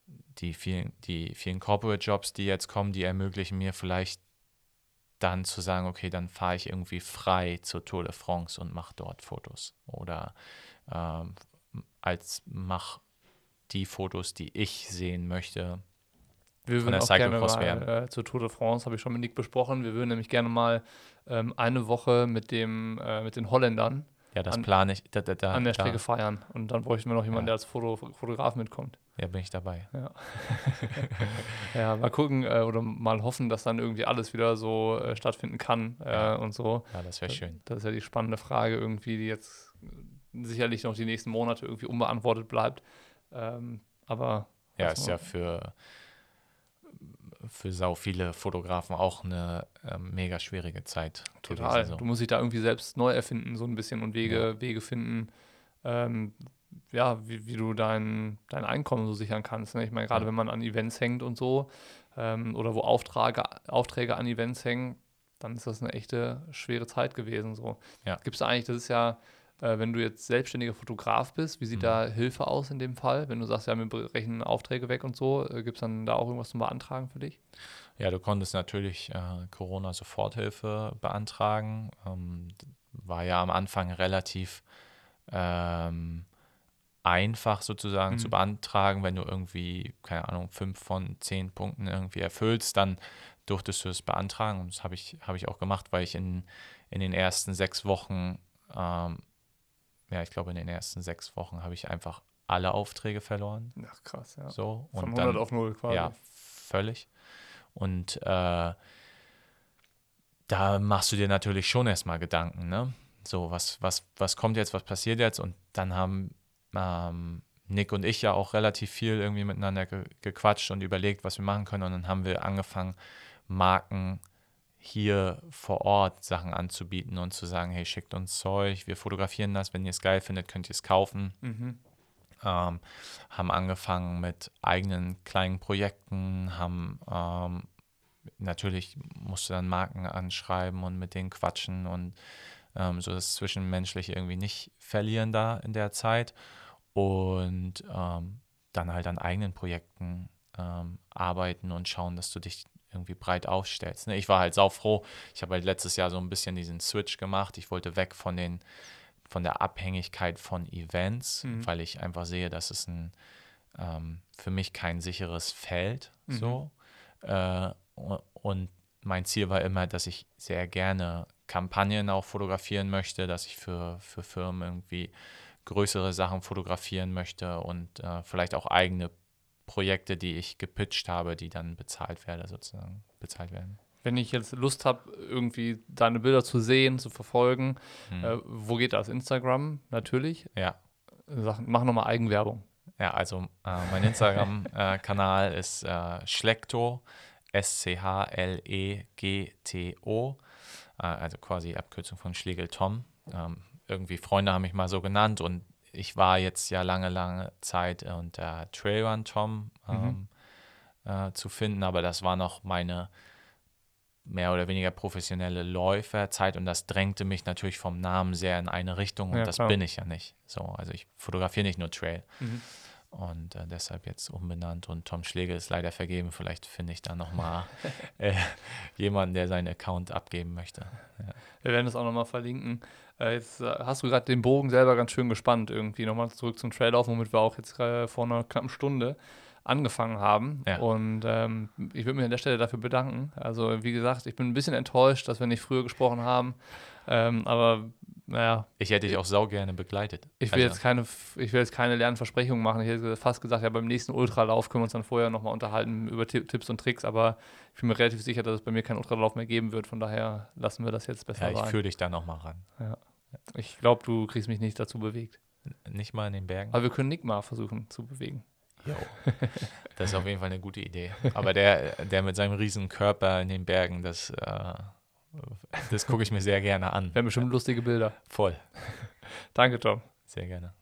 B: die vielen, die vielen Corporate Jobs, die jetzt kommen, die ermöglichen mir vielleicht dann zu sagen, okay, dann fahre ich irgendwie frei zur Tour de France und mache dort Fotos. Oder ähm, als mach die Fotos, die ich sehen möchte.
A: Wir würden auch gerne mal, äh, zur Tour de France, habe ich schon mit Nick besprochen. Wir würden nämlich gerne mal ähm, eine Woche mit, dem, äh, mit den Holländern
B: Ja, das
A: An-
B: plane ich. Da, da,
A: an der
B: da,
A: Strecke feiern. Und dann bräuchten wir noch jemanden,
B: Ja.
A: der als Foto, Fotograf mitkommt.
B: Ja, bin ich dabei.
A: Ja, mal gucken äh, oder mal hoffen, dass dann irgendwie alles wieder so äh, stattfinden kann äh,
B: Ja.
A: und so.
B: Ja, das wäre schön.
A: Das ist ja die spannende Frage irgendwie, die jetzt sicherlich noch die nächsten Monate irgendwie unbeantwortet bleibt. Ähm, aber
B: Ja, ist ja für, für sau viele Fotografen auch eine ähm, mega schwierige Zeit.
A: total.
B: gewesen, so.
A: Du musst dich da irgendwie selbst neu erfinden, so ein bisschen und Wege, Wege finden, ähm, ja, wie, wie du dein, dein Einkommen so sichern kannst. Ne? Ich meine, gerade wenn man an Events hängt und so ähm, oder wo Aufträge, Aufträge an Events hängen, dann ist das eine echte schwere Zeit gewesen. So.
B: Ja.
A: Gibt es eigentlich, das ist ja, äh, wenn du jetzt selbstständiger Fotograf bist, wie sieht
B: Mhm.
A: da Hilfe aus in dem Fall? Wenn du sagst, ja, wir brechen Aufträge weg und so, äh, gibt es dann da auch irgendwas zum Beantragen für dich?
B: Ja, du konntest natürlich äh, Corona-Soforthilfe beantragen. Ähm, war ja am Anfang relativ ähm, einfach sozusagen zu
A: Mhm.
B: beantragen. Wenn du irgendwie, keine Ahnung, fünf von zehn Punkten irgendwie erfüllst, dann durftest du es beantragen. Und das habe ich, habe ich auch gemacht, weil ich in, in den ersten sechs Wochen, ähm, ja, ich glaube, in den ersten sechs Wochen habe ich einfach alle Aufträge verloren.
A: Ach, krass, ja.
B: So.
A: Von
B: Und
A: 100
B: dann,
A: auf 0 quasi.
B: ja, völlig. Und äh, da machst du dir natürlich schon erstmal Gedanken, ne? So, was, was, was kommt jetzt, was passiert jetzt? Und dann haben ähm, Nick und ich ja auch relativ viel irgendwie miteinander ge gequatscht und überlegt, was wir machen können. Und dann haben wir angefangen, Marken hier vor Ort Sachen anzubieten und zu sagen, hey, schickt uns Zeug, wir fotografieren das, wenn ihr es geil findet, könnt ihr es kaufen
A: Mhm.
B: ähm, haben angefangen mit eigenen kleinen Projekten, haben ähm, natürlich musste dann Marken anschreiben und mit denen quatschen und ähm, so das Zwischenmenschliche irgendwie nicht verlieren da in der Zeit und ähm, dann halt an eigenen Projekten ähm, arbeiten und schauen, dass du dich irgendwie breit aufstellst. Ne? Ich war halt saufroh. Ich habe halt letztes Jahr so ein bisschen diesen Switch gemacht. Ich wollte weg von den von der Abhängigkeit von Events,
A: Mhm.
B: weil ich einfach sehe, dass es ein ähm, für mich kein sicheres Feld
A: Mhm.
B: so. Äh, und mein Ziel war immer, dass ich sehr gerne Kampagnen auch fotografieren möchte, dass ich für, für Firmen irgendwie größere Sachen fotografieren möchte und äh, vielleicht auch eigene Projekte, die ich gepitcht habe, die dann bezahlt werden, sozusagen bezahlt werden.
A: Wenn ich jetzt Lust habe, irgendwie deine Bilder zu sehen, zu verfolgen,
B: Hm.
A: äh, wo geht das? Instagram natürlich.
B: ja.
A: Sag, mach nochmal Eigenwerbung.
B: Ja, also äh, mein Instagram-Kanal ist äh, Schlecto, S-C-H-L-E-G-T-O, äh, also quasi Abkürzung von Schlegel Tom. Ähm, irgendwie Freunde haben mich mal so genannt und ich war jetzt ja lange, lange Zeit unter Trailrun Tom ähm, äh, zu finden, aber das war noch meine mehr oder weniger professionelle Läuferzeit und das drängte mich natürlich vom Namen sehr in eine Richtung und
A: Ja,
B: das
A: klar.
B: bin ich ja nicht. So, also ich fotografiere nicht nur Trail
A: Mhm.
B: Und äh, deshalb jetzt umbenannt und Tom Schlegel ist leider vergeben. Vielleicht finde ich da nochmal äh, jemanden, der seinen Account abgeben möchte.
A: Wir werden das auch nochmal verlinken. Äh, jetzt äh, hast du gerade den Bogen selber ganz schön gespannt, irgendwie nochmal zurück zum Traillaufen, womit wir auch jetzt vor einer knappen Stunde angefangen haben.
B: Ja.
A: Und ähm, ich würde mich an der Stelle dafür bedanken. Also, wie gesagt, ich bin ein bisschen enttäuscht, dass wir nicht früher gesprochen haben. Ähm, aber naja,
B: Ich hätte dich auch sau gerne begleitet.
A: ich will,
B: Also,
A: jetzt keine, ich will jetzt keine leeren Versprechungen machen. Ich hätte fast gesagt, ja, beim nächsten Ultralauf können wir uns dann vorher nochmal unterhalten über Ti- Tipps und Tricks, aber ich bin mir relativ sicher, dass es bei mir keinen Ultralauf mehr geben wird. Von daher lassen wir das jetzt besser
B: ja, ich führe dich da nochmal ran.
A: Ich glaube, du kriegst mich nicht dazu bewegt.
B: Nicht mal in den Bergen.
A: Aber wir können Nick mal versuchen zu bewegen.
B: Jo. Das ist auf jeden Fall eine gute Idee. Aber der, der mit seinem riesen Körper in den Bergen, das, äh, das gucke ich mir sehr gerne an.
A: Wir haben bestimmt lustige Bilder.
B: Voll.
A: Danke, Tom.
B: Sehr gerne.